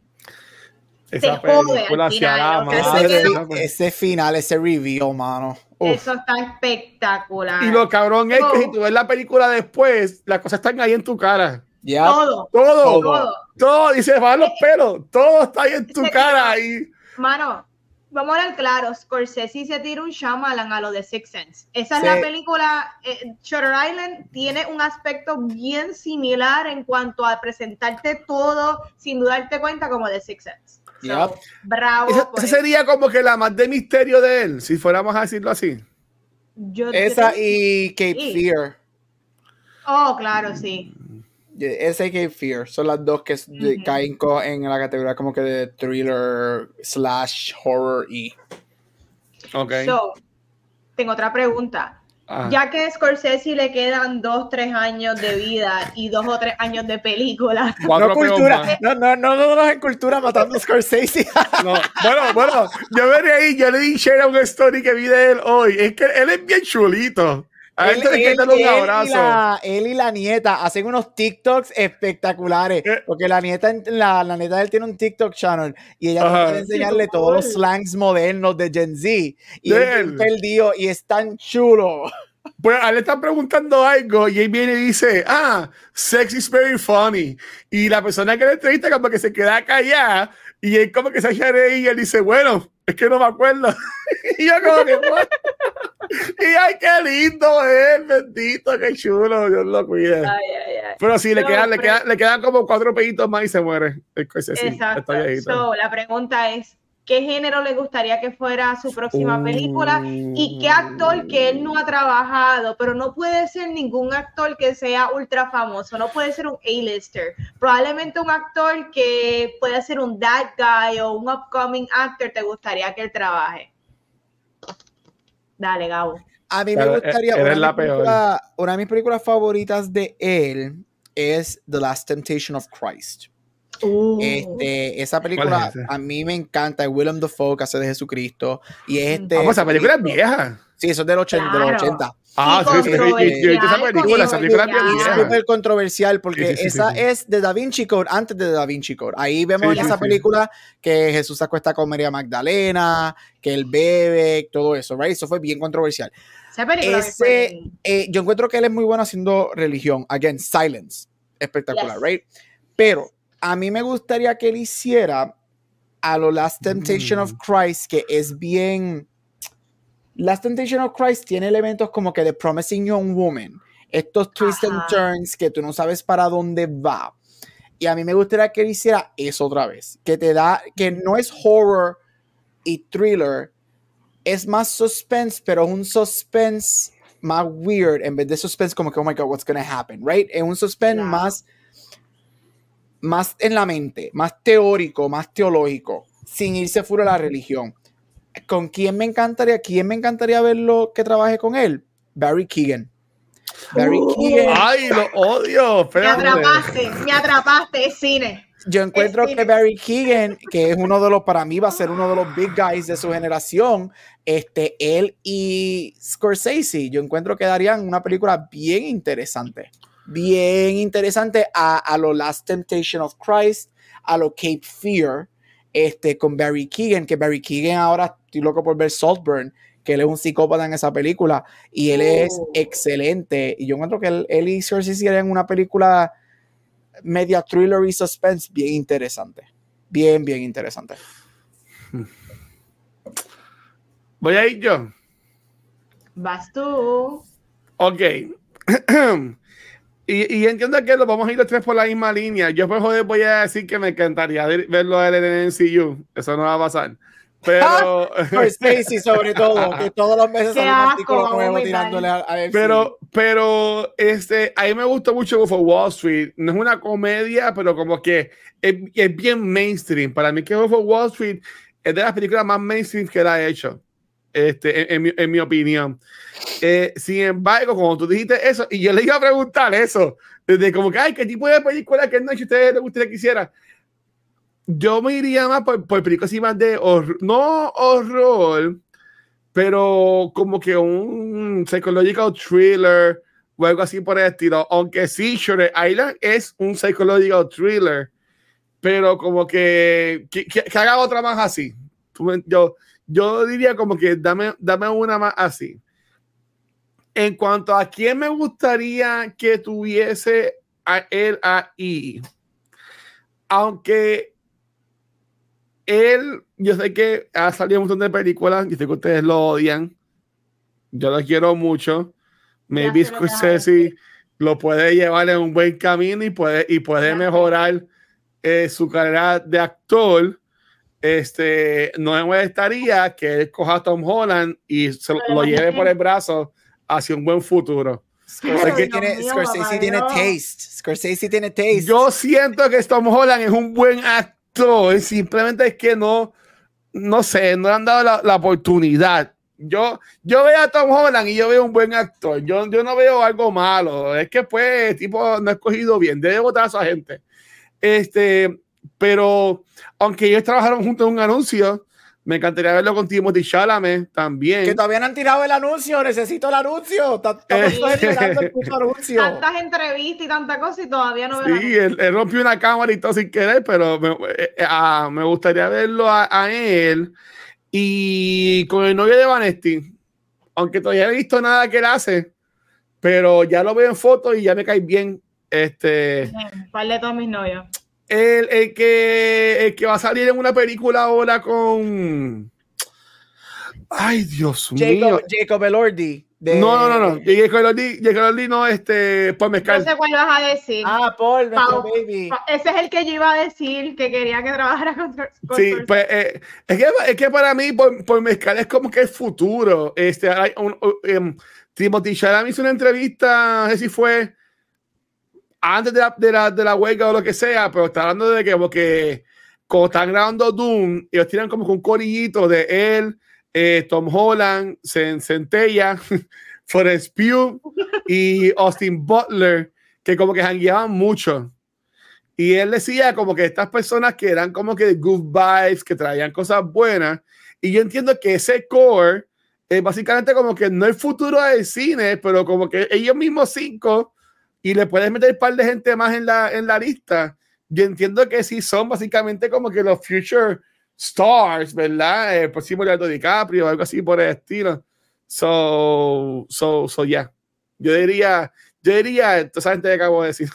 Speaker 2: esa película hacia
Speaker 1: final,
Speaker 2: la
Speaker 1: ese-
Speaker 2: película.
Speaker 3: Ese final, ese reveal, mano. Uf.
Speaker 1: eso está espectacular.
Speaker 2: Y lo cabrón es que si tú ves la película después, las cosas están ahí en tu cara.
Speaker 3: Ya.
Speaker 1: todo,
Speaker 2: Todo,
Speaker 1: todo.
Speaker 2: todo, y se van los pelos, todo está ahí en tu cara. Y,
Speaker 1: Mano, vamos a hablar claro, Scorsese se tira un Shyamalan a lo de Six Sense. Esa es la película, eh, Shutter Island tiene un aspecto bien similar en cuanto a presentarte todo sin darte cuenta como de Six Sense. So,
Speaker 3: Yep.
Speaker 1: Bravo.
Speaker 2: esa, sería como que la más de misterio de él, si fuéramos a decirlo así.
Speaker 1: Yo-
Speaker 3: Esa
Speaker 1: yo-
Speaker 3: y Cape
Speaker 1: Sí.
Speaker 3: Fear.
Speaker 1: Oh, claro, sí.
Speaker 3: Y Cape Fear son las dos que de-
Speaker 1: Ujú.
Speaker 3: caen co- en la categoría como que de thriller slash horror y.
Speaker 2: Ok.
Speaker 1: So, tengo otra pregunta.
Speaker 2: Ah.
Speaker 1: Ya que a Scorsese le quedan dos, tres años de vida y dos o tres años de película,
Speaker 3: no cultura, no, no, no, no, no, en cultura matando a Scorsese.
Speaker 2: No, bueno, bueno, yo me reí, yo le di share a una story que vi de él hoy. Es que él es bien chulito. A él,
Speaker 3: Él- él-
Speaker 2: un
Speaker 3: él y
Speaker 2: abrazo.
Speaker 3: la- él y la nieta hacen unos TikToks espectaculares.
Speaker 2: Eh.
Speaker 3: Porque la nieta, la, la nieta de él tiene un TikTok channel y ella
Speaker 2: Ajá.
Speaker 3: quiere enseñarle
Speaker 1: Qué
Speaker 3: todos los slangs modernos de Gen Z. Y él
Speaker 2: él.
Speaker 3: perdido y es tan chulo.
Speaker 2: Pues le están preguntando algo y él viene y dice, ah, sex is very funny. Y la persona que le entrevista como que se queda callada y él como que se reír y él dice, bueno, es que no me acuerdo. y yo como que. y ay, qué lindo es, bendito, qué chulo, Dios lo cuide.
Speaker 1: ay, ay, ay.
Speaker 2: Pero sí, le,
Speaker 1: No,
Speaker 2: quedan, le,
Speaker 1: pero-
Speaker 2: quedan, le quedan como cuatro peditos más y se muere.
Speaker 1: Exacto. So, la pregunta es, ¿qué género le gustaría que fuera su próxima película? ¿Y qué actor que él no ha trabajado? Pero no puede ser ningún actor que sea ultra famoso, no puede ser un A-lister. Probablemente un actor que pueda ser un that guy o un upcoming actor te gustaría que él trabaje. Dale, Gabo.
Speaker 3: A mí me
Speaker 2: Pero,
Speaker 3: gustaría. Una
Speaker 2: eres
Speaker 3: de,
Speaker 2: la
Speaker 3: mis películas- una de mis películas favoritas de él es The Last Temptation of Christ.
Speaker 1: Uh,
Speaker 3: Este, esa
Speaker 2: ¿Cuál
Speaker 3: película
Speaker 2: es
Speaker 3: a mí me encanta. es Willem Dafoe que hace de Jesucristo. Y es
Speaker 1: Mm.
Speaker 3: este.
Speaker 2: Vamos, esa película es vieja.
Speaker 3: Sí, eso es del 80. de los
Speaker 1: Claro.
Speaker 3: 80.
Speaker 2: Ah, sí, sí, sí, yo- esa
Speaker 1: Controversial,
Speaker 2: película, esa película es
Speaker 3: súper controversial porque
Speaker 2: Sí, sí, sí,
Speaker 3: esa
Speaker 2: sí, sí.
Speaker 3: es de Da Vinci Code antes de Da Vinci Code. Ahí vemos
Speaker 2: Sí,
Speaker 3: en
Speaker 2: sí,
Speaker 3: esa
Speaker 2: sí.
Speaker 3: película que Jesús se acuesta con María Magdalena, que él bebe, todo eso, right? Eso fue bien controversial.
Speaker 1: esa película
Speaker 3: ese- Eh, yo encuentro que él es muy bueno haciendo religión. Again, silence. Espectacular,
Speaker 1: Yes.
Speaker 3: right? Pero a mí me gustaría que él hiciera a lo Last Temptation
Speaker 2: Mm.
Speaker 3: of Christ, que es bien. Last Temptation of Christ tiene elementos como que de Promising Young Woman. Estos twists and turns que tú no sabes para dónde va. Y a mí me gustaría que él hiciera eso otra vez. Que te da, que no es horror y thriller, es más suspense, pero un suspense más weird en vez de suspense como que, oh my god, what's gonna happen, right? Es un suspense más, más en la mente, más teórico, más teológico, sin irse fuera de la religión. ¿Con quién me encantaría? ¿Quién me encantaría verlo que trabaje con él? Barry Keegan. Barry
Speaker 1: Uh.
Speaker 3: Keegan.
Speaker 2: Ay, lo odio.
Speaker 1: Me atrapaste, me atrapaste, es cine.
Speaker 3: Yo encuentro
Speaker 1: Es
Speaker 3: que Barry Keegan, que es uno de los, para mí va a ser uno de los big guys de su generación, este, él y Scorsese, yo encuentro que darían una película bien interesante, bien interesante a, a lo Last Temptation of Christ, a lo Cape Fear, este, con Barry Keegan, que Barry Keegan ahora estoy loco por ver Saltburn, que él es un psicópata en esa película, y él es
Speaker 1: Oh.
Speaker 3: excelente, y yo encuentro que él, él y Scorsese harían una película media thriller y suspense bien interesante. Bien, bien interesante.
Speaker 2: Voy a ir yo.
Speaker 1: Vas tú.
Speaker 2: Ok. y, y entiendo que lo vamos a ir los tres por la misma línea. Yo por joder voy a decir que me encantaría ver- verlo a él en el MCU. Eso no va a pasar. Pero,
Speaker 3: Scorsese, sobre todo, que todos los meses sale un artículo nuevo tirándole a, a MCU.
Speaker 2: pero, pero, este, a mí me gusta mucho Wolf of Wall Street. No es una comedia, pero como que es, es bien mainstream. Para mí que Wolf of Wall Street es de las películas más mainstream que él ha hecho. Este, en, en en mi opinión. Eh, sin embargo, como tú dijiste eso, y yo le iba a preguntar eso, desde como que, ay, ¿qué tipo de película que no a ustedes que hiciera? Yo me iría más por, por películas así más de horror, no horror, pero como que un psychological thriller o algo así por el estilo. Aunque sí, Shutter Island es un psychological thriller, pero como que, que, que- haga otra más así. Yo, yo diría como que dame, dame una más así. En cuanto a quién me gustaría que tuviese a él ahí, aunque él, yo sé que ha salido un montón de películas, y sé que ustedes lo odian, yo lo quiero mucho. Maybe Scorsese lo puede llevar en un buen camino y puede, y puede mejorar eh, su carrera de actor. Este, no me molestaría que él coja a Tom Holland y se lo, lo lleve por el brazo hacia un buen futuro.
Speaker 3: Scorsese tiene,
Speaker 1: mío,
Speaker 3: Scorsese
Speaker 1: papá
Speaker 3: tiene taste. Scorsese tiene taste.
Speaker 2: Yo siento que Tom Holland es un buen actor, simplemente es que no, no sé, no le han dado la, la oportunidad. Yo, yo veo a Tom Holland y yo veo un buen actor. Yo, yo no veo algo malo. Es que, pues, tipo, no he escogido bien. Debe votar a esa gente. Este, pero, aunque ellos trabajaron juntos en un anuncio, me encantaría verlo con Timothy Chalamet también.
Speaker 3: que todavía no han tirado el anuncio. Necesito el anuncio. Estamos
Speaker 2: Eh.
Speaker 3: esperando el puto anuncio.
Speaker 1: Tantas entrevistas y tanta cosa y todavía no veo
Speaker 2: Sí, él, él rompió una cámara y todo sin querer, pero me, eh, eh, ah, me gustaría verlo a, a él. Y con el novio de Vanesti, aunque todavía no he visto nada que él hace, pero ya lo veo en fotos y ya me cae bien. Este,
Speaker 1: ¿Cuál de todos mis novios?
Speaker 2: El, el que, el que va a salir en una película ahora con. Ay, Dios mío.
Speaker 3: Jacob, Jacob Elordi. de-
Speaker 2: No, no, no, no. Jacob Elordi, Jacob Elordi no, este, Paul
Speaker 1: No
Speaker 2: Mezcal.
Speaker 1: sé cuál vas a decir.
Speaker 3: Ah, Paul, baby.
Speaker 1: Ese es el que yo iba a decir que quería que trabajara con, con
Speaker 2: Sí, pues eh, es, que, es que para mí, por, por mezcal es como que el futuro. Este, hay un, un- em, Timothy Chalamet hizo una entrevista, no sé si fue antes de la, de, la, de la huelga o lo que sea, pero está hablando de que, como que cuando están grabando Doom, ellos tiran como que un corillito de él eh, Tom Holland, Centella, Forrest Pugh y Austin Butler, que como que jangueaban mucho. Y él decía como que estas personas que eran como que good vibes, que traían cosas buenas. Y yo entiendo que ese core es básicamente como que no el futuro del cine, pero como que ellos mismos cinco y le puedes meter un par de gente más en la, en la lista. Yo entiendo que sí son básicamente como que los future stars, ¿verdad? El próximo Leonardo DiCaprio o algo así por el estilo. So, so, so, yeah. Yo diría, yo diría, tú sabes que acabo de decir.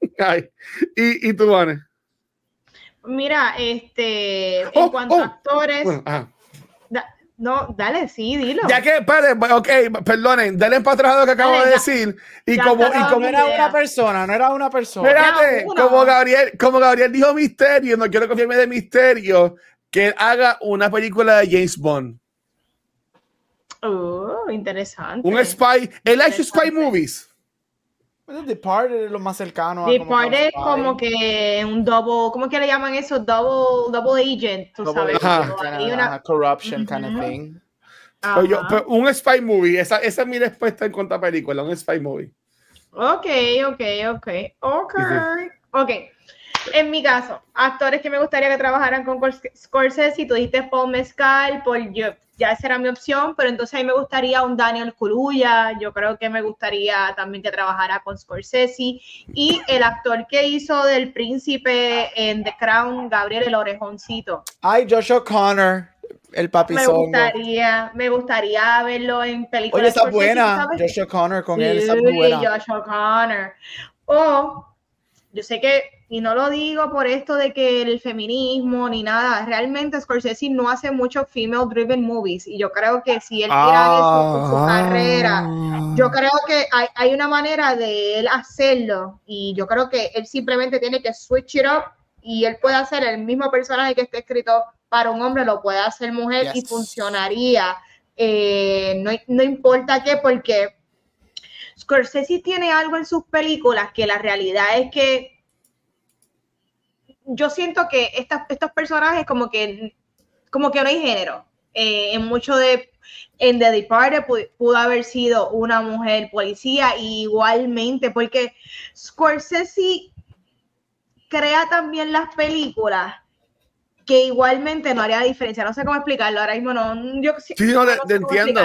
Speaker 2: ¿Y, ¿Y tú, Vane?
Speaker 1: Mira, este, en oh, cuanto a oh, actores. No, dale, sí, dilo.
Speaker 2: Ya que, padre, ok, perdonen, dale para atrás lo que acabo de decir. Y como, y como
Speaker 3: era una persona, no era una persona.
Speaker 2: Espérate, como Gabriel, como Gabriel dijo misterio, no quiero confiarme de misterio, que él haga una película de James Bond.
Speaker 1: Oh, interesante.
Speaker 2: Un spy, él ha hecho spy movies.
Speaker 3: Departed es lo más cercano.
Speaker 1: Departed es como que un double, ¿cómo que le llaman eso? Double, double agent, tú sabes.
Speaker 3: una... corruption kind of thing.
Speaker 2: un spy movie, esa, esa es mi respuesta en contra película, un spy movie.
Speaker 1: Ok, ok, ok, ok, ok. En mi caso, actores que me gustaría que trabajaran con Scorsese, tú dijiste Paul Mescal, Paul yo, ya esa era mi opción, pero entonces a mí me gustaría un Daniel Kaluuya, yo creo que me gustaría también que trabajara con Scorsese, y el actor que hizo del príncipe en The Crown, Gabriel el Orejoncito.
Speaker 3: Ay, Josh O'Connor, el papi
Speaker 1: Me gustaría, me gustaría verlo en películas.
Speaker 3: Oye, está buena, Josh O'Connor con él, está buena.
Speaker 1: Josh O'Connor. O, yo sé que y no lo digo por esto de que el feminismo ni nada, realmente Scorsese no hace muchos female driven movies y yo creo que si él quiera eso su ah. carrera, yo creo que hay, hay, una manera de él hacerlo y yo creo que él simplemente tiene que switch it up y él puede hacer el mismo personaje que esté escrito para un hombre, lo puede hacer mujer y funcionaría. Eh, no, no importa qué, porque Scorsese tiene algo en sus películas que la realidad es que yo siento que estos personajes como que, como que no hay género. Eh, en mucho de en The Departed pudo, haber sido una mujer policía igualmente porque Scorsese crea también las películas que igualmente no haría diferencia. No sé cómo explicarlo, ahora mismo no. Yo,
Speaker 2: sí, no, te entiendo.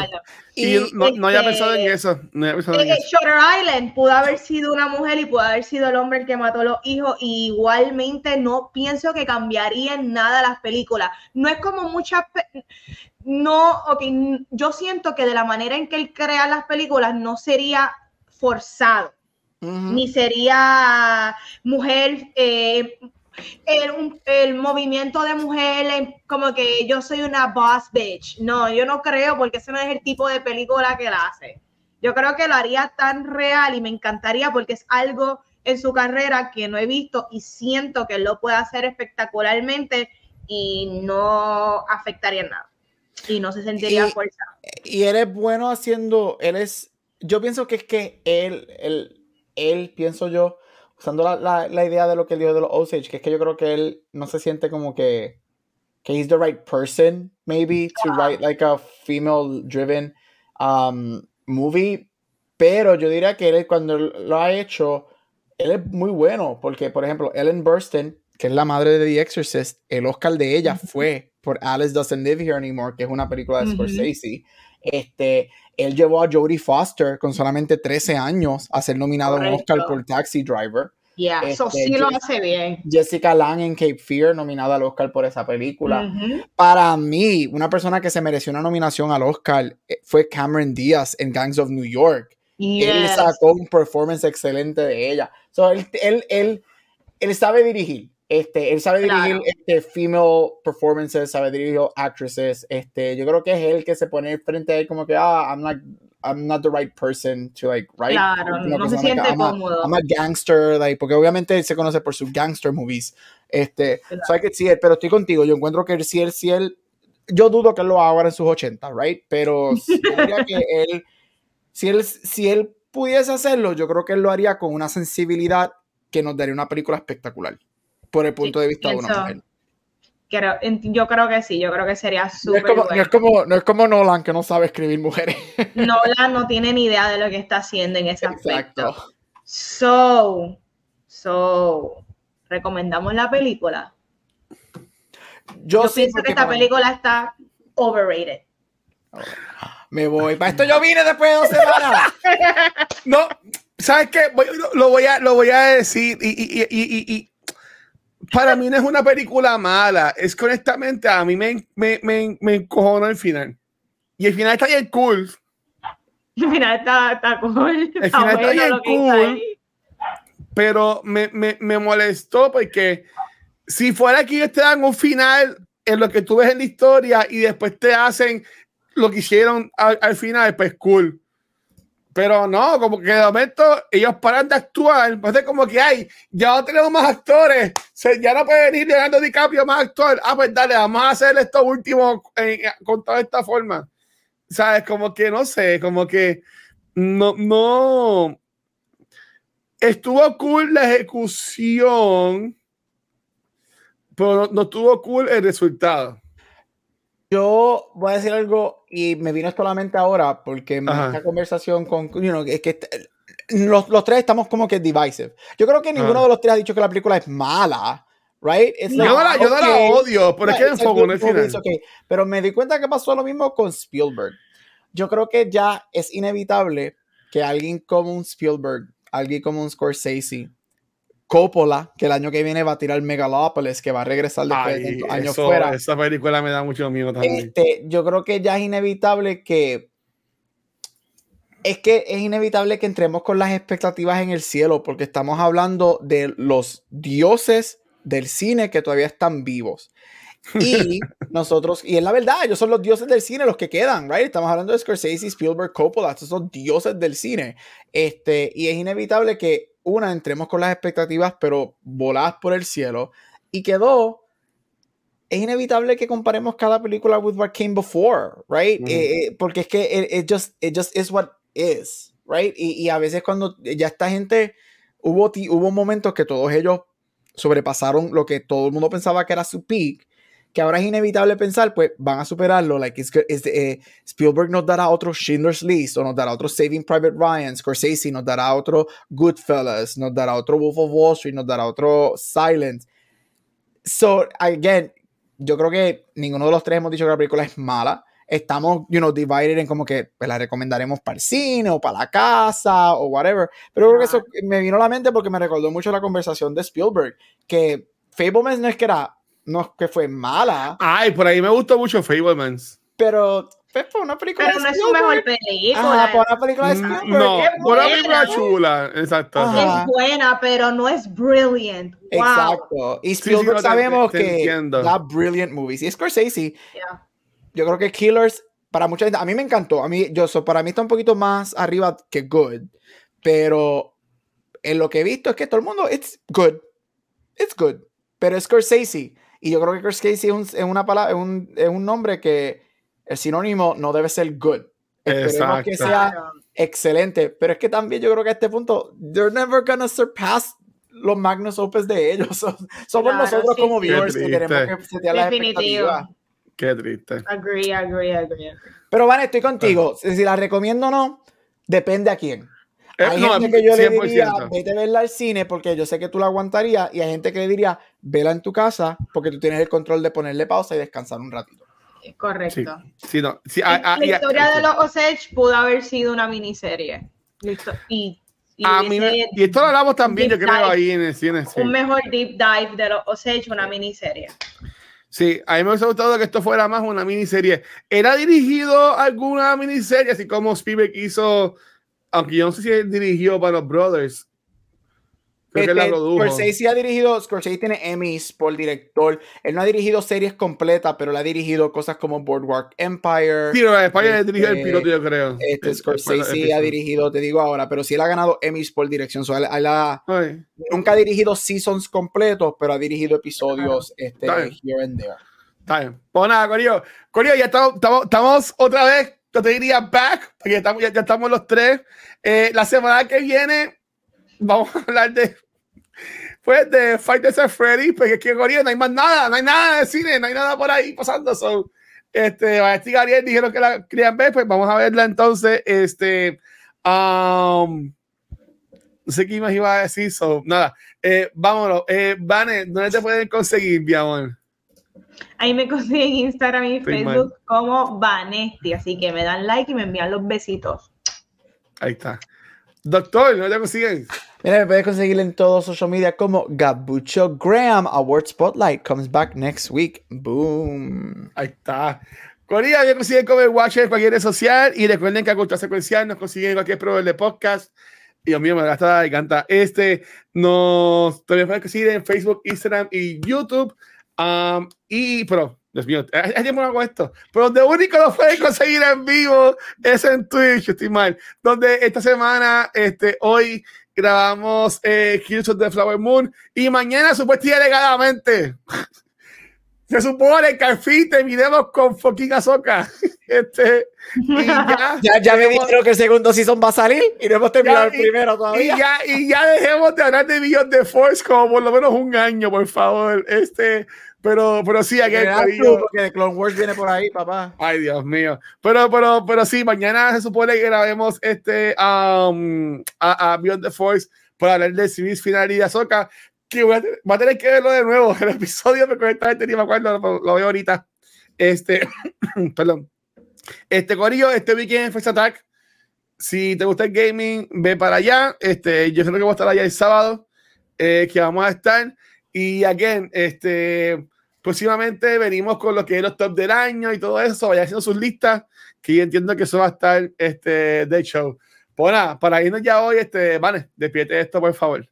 Speaker 2: Y, no, no, había pensado en este, eso. No pensado en eh,
Speaker 1: Shutter Island pudo haber sido una mujer y pudo haber sido el hombre el que mató a los hijos. Y igualmente no pienso que cambiaría en nada las películas. No es como muchas. No, ok, yo siento que de la manera en que él crea las películas no sería forzado. Ni sería mujer eh, el, el, movimiento de mujeres como que yo soy una boss bitch. No, yo no creo porque ese no es el tipo de película que la hace. Yo creo que lo haría tan real y me encantaría porque es algo en su carrera que no he visto y siento que lo puede hacer espectacularmente y no afectaría nada. Y no se sentiría fuerza.
Speaker 3: Y él es bueno haciendo, él es, yo pienso que es que él, él, él pienso yo, usando la, la, idea de lo que él dijo de los Osage, que es que yo creo que él no se siente como que, que he's the right person, maybe, to write like a female driven um, movie. Pero yo diría que él, cuando lo ha hecho, él es muy bueno, porque, por ejemplo, Ellen Burstyn, que es la madre de The Exorcist, el Oscar de ella fue por Alice Doesn't Live Here Anymore, que es una película de Scorsese. Este, él llevó a Jodie Foster con solamente 13 años a ser nominado a un Oscar por Taxi Driver.
Speaker 1: Yeah, eso este, sí lo hace bien.
Speaker 3: Jessica Lange en Cape Fear, nominada al Oscar por esa película. Para mí, una persona que se mereció una nominación al Oscar eh, fue Cameron Diaz en Gangs of New York. Él sacó un performance excelente de ella. So, él, él, él, él sabe dirigir. Este, él sabe dirigir este, female performances, sabe dirigir actresses. Este, yo creo que es él que se pone frente a él como que, ah, I'm not, I'm not the right person to like write.
Speaker 1: Claro, no se siente cómodo.
Speaker 3: I'm a gangster, like, porque obviamente él se conoce por sus gangster movies. Este, so I sí, pero estoy contigo. Yo encuentro que si él, si él, yo dudo que él lo haga ahora en sus 80, right? Pero yo diría que él, si él, si él pudiese hacerlo, yo creo que él lo haría con una sensibilidad que nos daría una película espectacular por el punto de vista de una mujer.
Speaker 1: yo creo que sí, yo creo que sería súper
Speaker 3: no, bueno. no, es como, no es como Nolan que no sabe escribir mujeres.
Speaker 1: Nolan no tiene ni idea de lo que está haciendo en ese aspecto. So, so, ¿recomendamos la película? Yo, pienso que esta película está overrated.
Speaker 3: Me voy. Para esto yo vine después de dos semanas.
Speaker 2: no, ¿sabes qué? lo, voy a, lo voy a decir y, para mí no es una película mala. Es que honestamente a mí me, me, me, me encojonó el final. Y el final está bien cool.
Speaker 1: El final está, está cool.
Speaker 2: El final está, bien cool. Pero me, me, me molestó porque si fuera que te dan un final en lo que tú ves en la historia y después te hacen lo que hicieron al, final, pues cool. Pero no, como que de momento ellos paran de actuar, entonces como que hay, ya no tenemos más actores, ya no puede venir Leonardo DiCaprio más actor. Ah, pues dale, vamos a hacer esto último con toda esta forma. ¿Sabes? Como que no sé, como que no, no. Estuvo cool la ejecución, pero no, estuvo cool el resultado.
Speaker 3: Yo voy a decir algo y me vino esto a la mente ahora porque en esta conversación con, you es que los, los, tres estamos como que divisive. Yo creo que ninguno de los tres ha dicho que la película es mala. Right?
Speaker 2: yo, no la, yo no la odio, pero es que enfoco en el final.
Speaker 3: Pero me di cuenta que pasó lo mismo con Spielberg. Yo creo que ya es inevitable que alguien como un Spielberg, alguien como un Scorsese, Coppola, que el año que viene va a tirar Megalopolis, que va a regresar después de años fuera.
Speaker 2: Esa película me da mucho miedo también.
Speaker 3: Este, yo creo que ya es inevitable que. Es que es inevitable que entremos con las expectativas en el cielo, porque estamos hablando de los dioses del cine que todavía están vivos. Y nosotros, y es la verdad, ellos son los dioses del cine los que quedan, right? Estamos hablando de Scorsese, Spielberg, Coppola, estos son dioses del cine. Este, y es inevitable que una, entremos con las expectativas, pero voladas por el cielo. Y que dos, es inevitable que comparemos cada película with what came before, right? Eh, eh, porque es que it, just, it just is what is, right? Y, y, a veces cuando ya esta gente, hubo, hubo momentos que todos ellos sobrepasaron lo que todo el mundo pensaba que era su peak que ahora es inevitable pensar, pues van a superarlo. Like, eh, Spielberg nos dará otro Schindler's List, o nos dará otro Saving Private Ryan, Scorsese nos dará otro Goodfellas, nos dará otro Wolf of Wall Street, nos dará otro Silence. So, again, yo creo que ninguno de los tres hemos dicho que la película es mala. Estamos, you know, divided en como que pues, la recomendaremos para el cine o para la casa o whatever. Pero creo que eso me vino a la mente porque me recordó mucho la conversación de Spielberg, que Fablemans no es que era no es que fue mala.
Speaker 2: Ay, por ahí me gustó mucho Fablemans.
Speaker 3: Pero fue una película
Speaker 1: Pero no es su mejor película.
Speaker 3: Ajá, una película de mm, Spielberg.
Speaker 2: No, una película chula, exacto.
Speaker 1: Es buena, pero no es brilliant. Wow.
Speaker 3: Exacto. Y Spielberg sabemos que la brilliant movies. Y Scorsese, yeah. yo creo que Killers, para mucha gente, a mí me encantó. A mí, yo, para mí está un poquito más arriba que good. Pero en lo que he visto es que todo el mundo, it's good. It's good. Pero Scorsese y yo creo que Chris Casey es, un, es una palabra, es un, es un, nombre que el sinónimo no debe ser good. Esperemos que sea excelente. Pero es que también yo creo que a este punto, they're never gonna surpass los Magnus Opus de ellos. Somos nosotros como viewers que tenemos que setear la expectativas.
Speaker 2: Qué triste.
Speaker 1: Agree, agree, agree.
Speaker 3: Pero Van, estoy contigo. Si la recomiendo o no, depende a quién. Eh, hay gente que yo le diría, vete a verla al cine porque yo sé que tú la aguantarías. Y hay gente que le diría, vela en tu casa porque tú tienes el control de ponerle pausa y descansar un ratito.
Speaker 1: Correcto.
Speaker 2: Sí, no.
Speaker 1: la historia de los Osage pudo haber sido una miniserie. Listo. Y,
Speaker 2: y, y esto lo hablamos también, yo creo, ahí en el cine.
Speaker 1: Un mejor deep dive de los Osage, una miniserie.
Speaker 2: Sí, a mí me hubiese gustado que esto fuera más una miniserie. ¿Era dirigido alguna miniserie, así como Spielberg hizo aunque yo no sé si él dirigió para los Brothers.
Speaker 3: Creo que este, Scorsese ha dirigido, Scorsese tiene Emmys por director. Él no ha dirigido series completas, pero le ha dirigido cosas como Boardwalk Empire.
Speaker 2: Sí, no, Empire este, dirigido el piloto, yo creo.
Speaker 3: Este, Scorsese ha dirigido, te digo ahora, pero sí él ha ganado Emmys por dirección. So, él, nunca ha dirigido seasons completos, pero ha dirigido episodios este, here and there.
Speaker 2: Está bien. Pues nada, Corio. Corio, ya estamos, estamos otra vez yo te diría back, porque ya estamos, ya, estamos los tres. Eh, la semana que viene vamos a hablar de. pues de Fight the Freddy, pues es que Corea no hay más nada, no hay nada de cine, no hay nada por ahí pasando. So, este, Vanesti y Gabriel dijeron que la querían ver, pues vamos a verla entonces. Este, um, no sé qué más iba a decir, so, nada, eh, vámonos. Eh, Vane, ¿dónde te pueden conseguir, mi amor?
Speaker 1: Ahí me consiguen Instagram y Facebook como Vanesti, así que me dan like y me envían los besitos.
Speaker 2: Ahí está. Doctor, ¿no te consiguen?
Speaker 3: Mira, me puedes conseguir en todos social media como Gabucho Graham. Award Spotlight comes back next week. Boom.
Speaker 2: Ahí está. Corría, me consiguen como el Watcher en cualquier red social. Y recuerden que a Cultura Secuencial nos consiguen cualquier proveedor de podcast. Y Dios mío, me gasta, me encanta. Este nos también pueden conseguir en Facebook, Instagram y YouTube. Um, y, pero, Dios mío, ¿hace tiempo no hago esto? Pero donde único lo pueden conseguir en vivo es en Twitch, estoy mal. Donde esta semana, este, hoy grabamos eh, Kills of the Flower Moon y mañana, supuestamente, se supone que al fin terminemos con fucking Azoka. Este,
Speaker 3: y ya, ya, ya me dijeron que el segundo season va a salir y no hemos terminado el primero todavía.
Speaker 2: Y ya, y ya dejemos de hablar de Beyond the Force como por lo menos un año, por favor. Este, pero, pero sí, aquí
Speaker 3: porque de Clone Wars viene por ahí, papá.
Speaker 2: Ay, Dios mío. Pero, pero, pero sí, mañana se supone que grabemos este um, a, a, Beyond the Force para hablar del series final y de Ahsoka. Que voy a, va a tener que verlo de nuevo. El episodio, pero correctamente ni me acuerdo, lo, lo veo ahorita. Este, perdón. Este Corillo, este weekend en First Attack. Si te gusta el gaming, ve para allá. Este, yo creo que voy a estar allá el sábado, eh, que vamos a estar. Y again, este, próximamente venimos con lo que es los top del año y todo eso, vaya haciendo sus listas, que yo entiendo que eso va a estar este, de show. Pues nada, para irnos ya hoy, este, vale, despierte esto, por favor.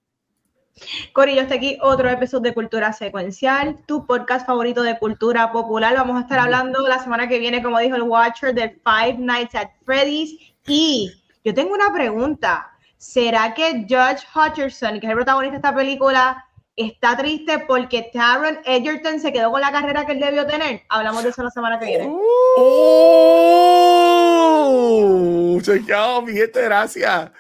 Speaker 1: Corillo, está aquí otro episodio de Cultura Secuencial, tu podcast favorito de cultura popular. Vamos a estar hablando la semana que viene, como dijo el Watcher, de Five Nights at Freddy's. Y yo tengo una pregunta. ¿Será que Judge Hutcherson, que es el protagonista de esta película, está triste porque Taron Edgerton se quedó con la carrera que él debió tener. Hablamos de eso la semana que viene.
Speaker 2: ¡Oh! Chequeado, mi gente, gracias.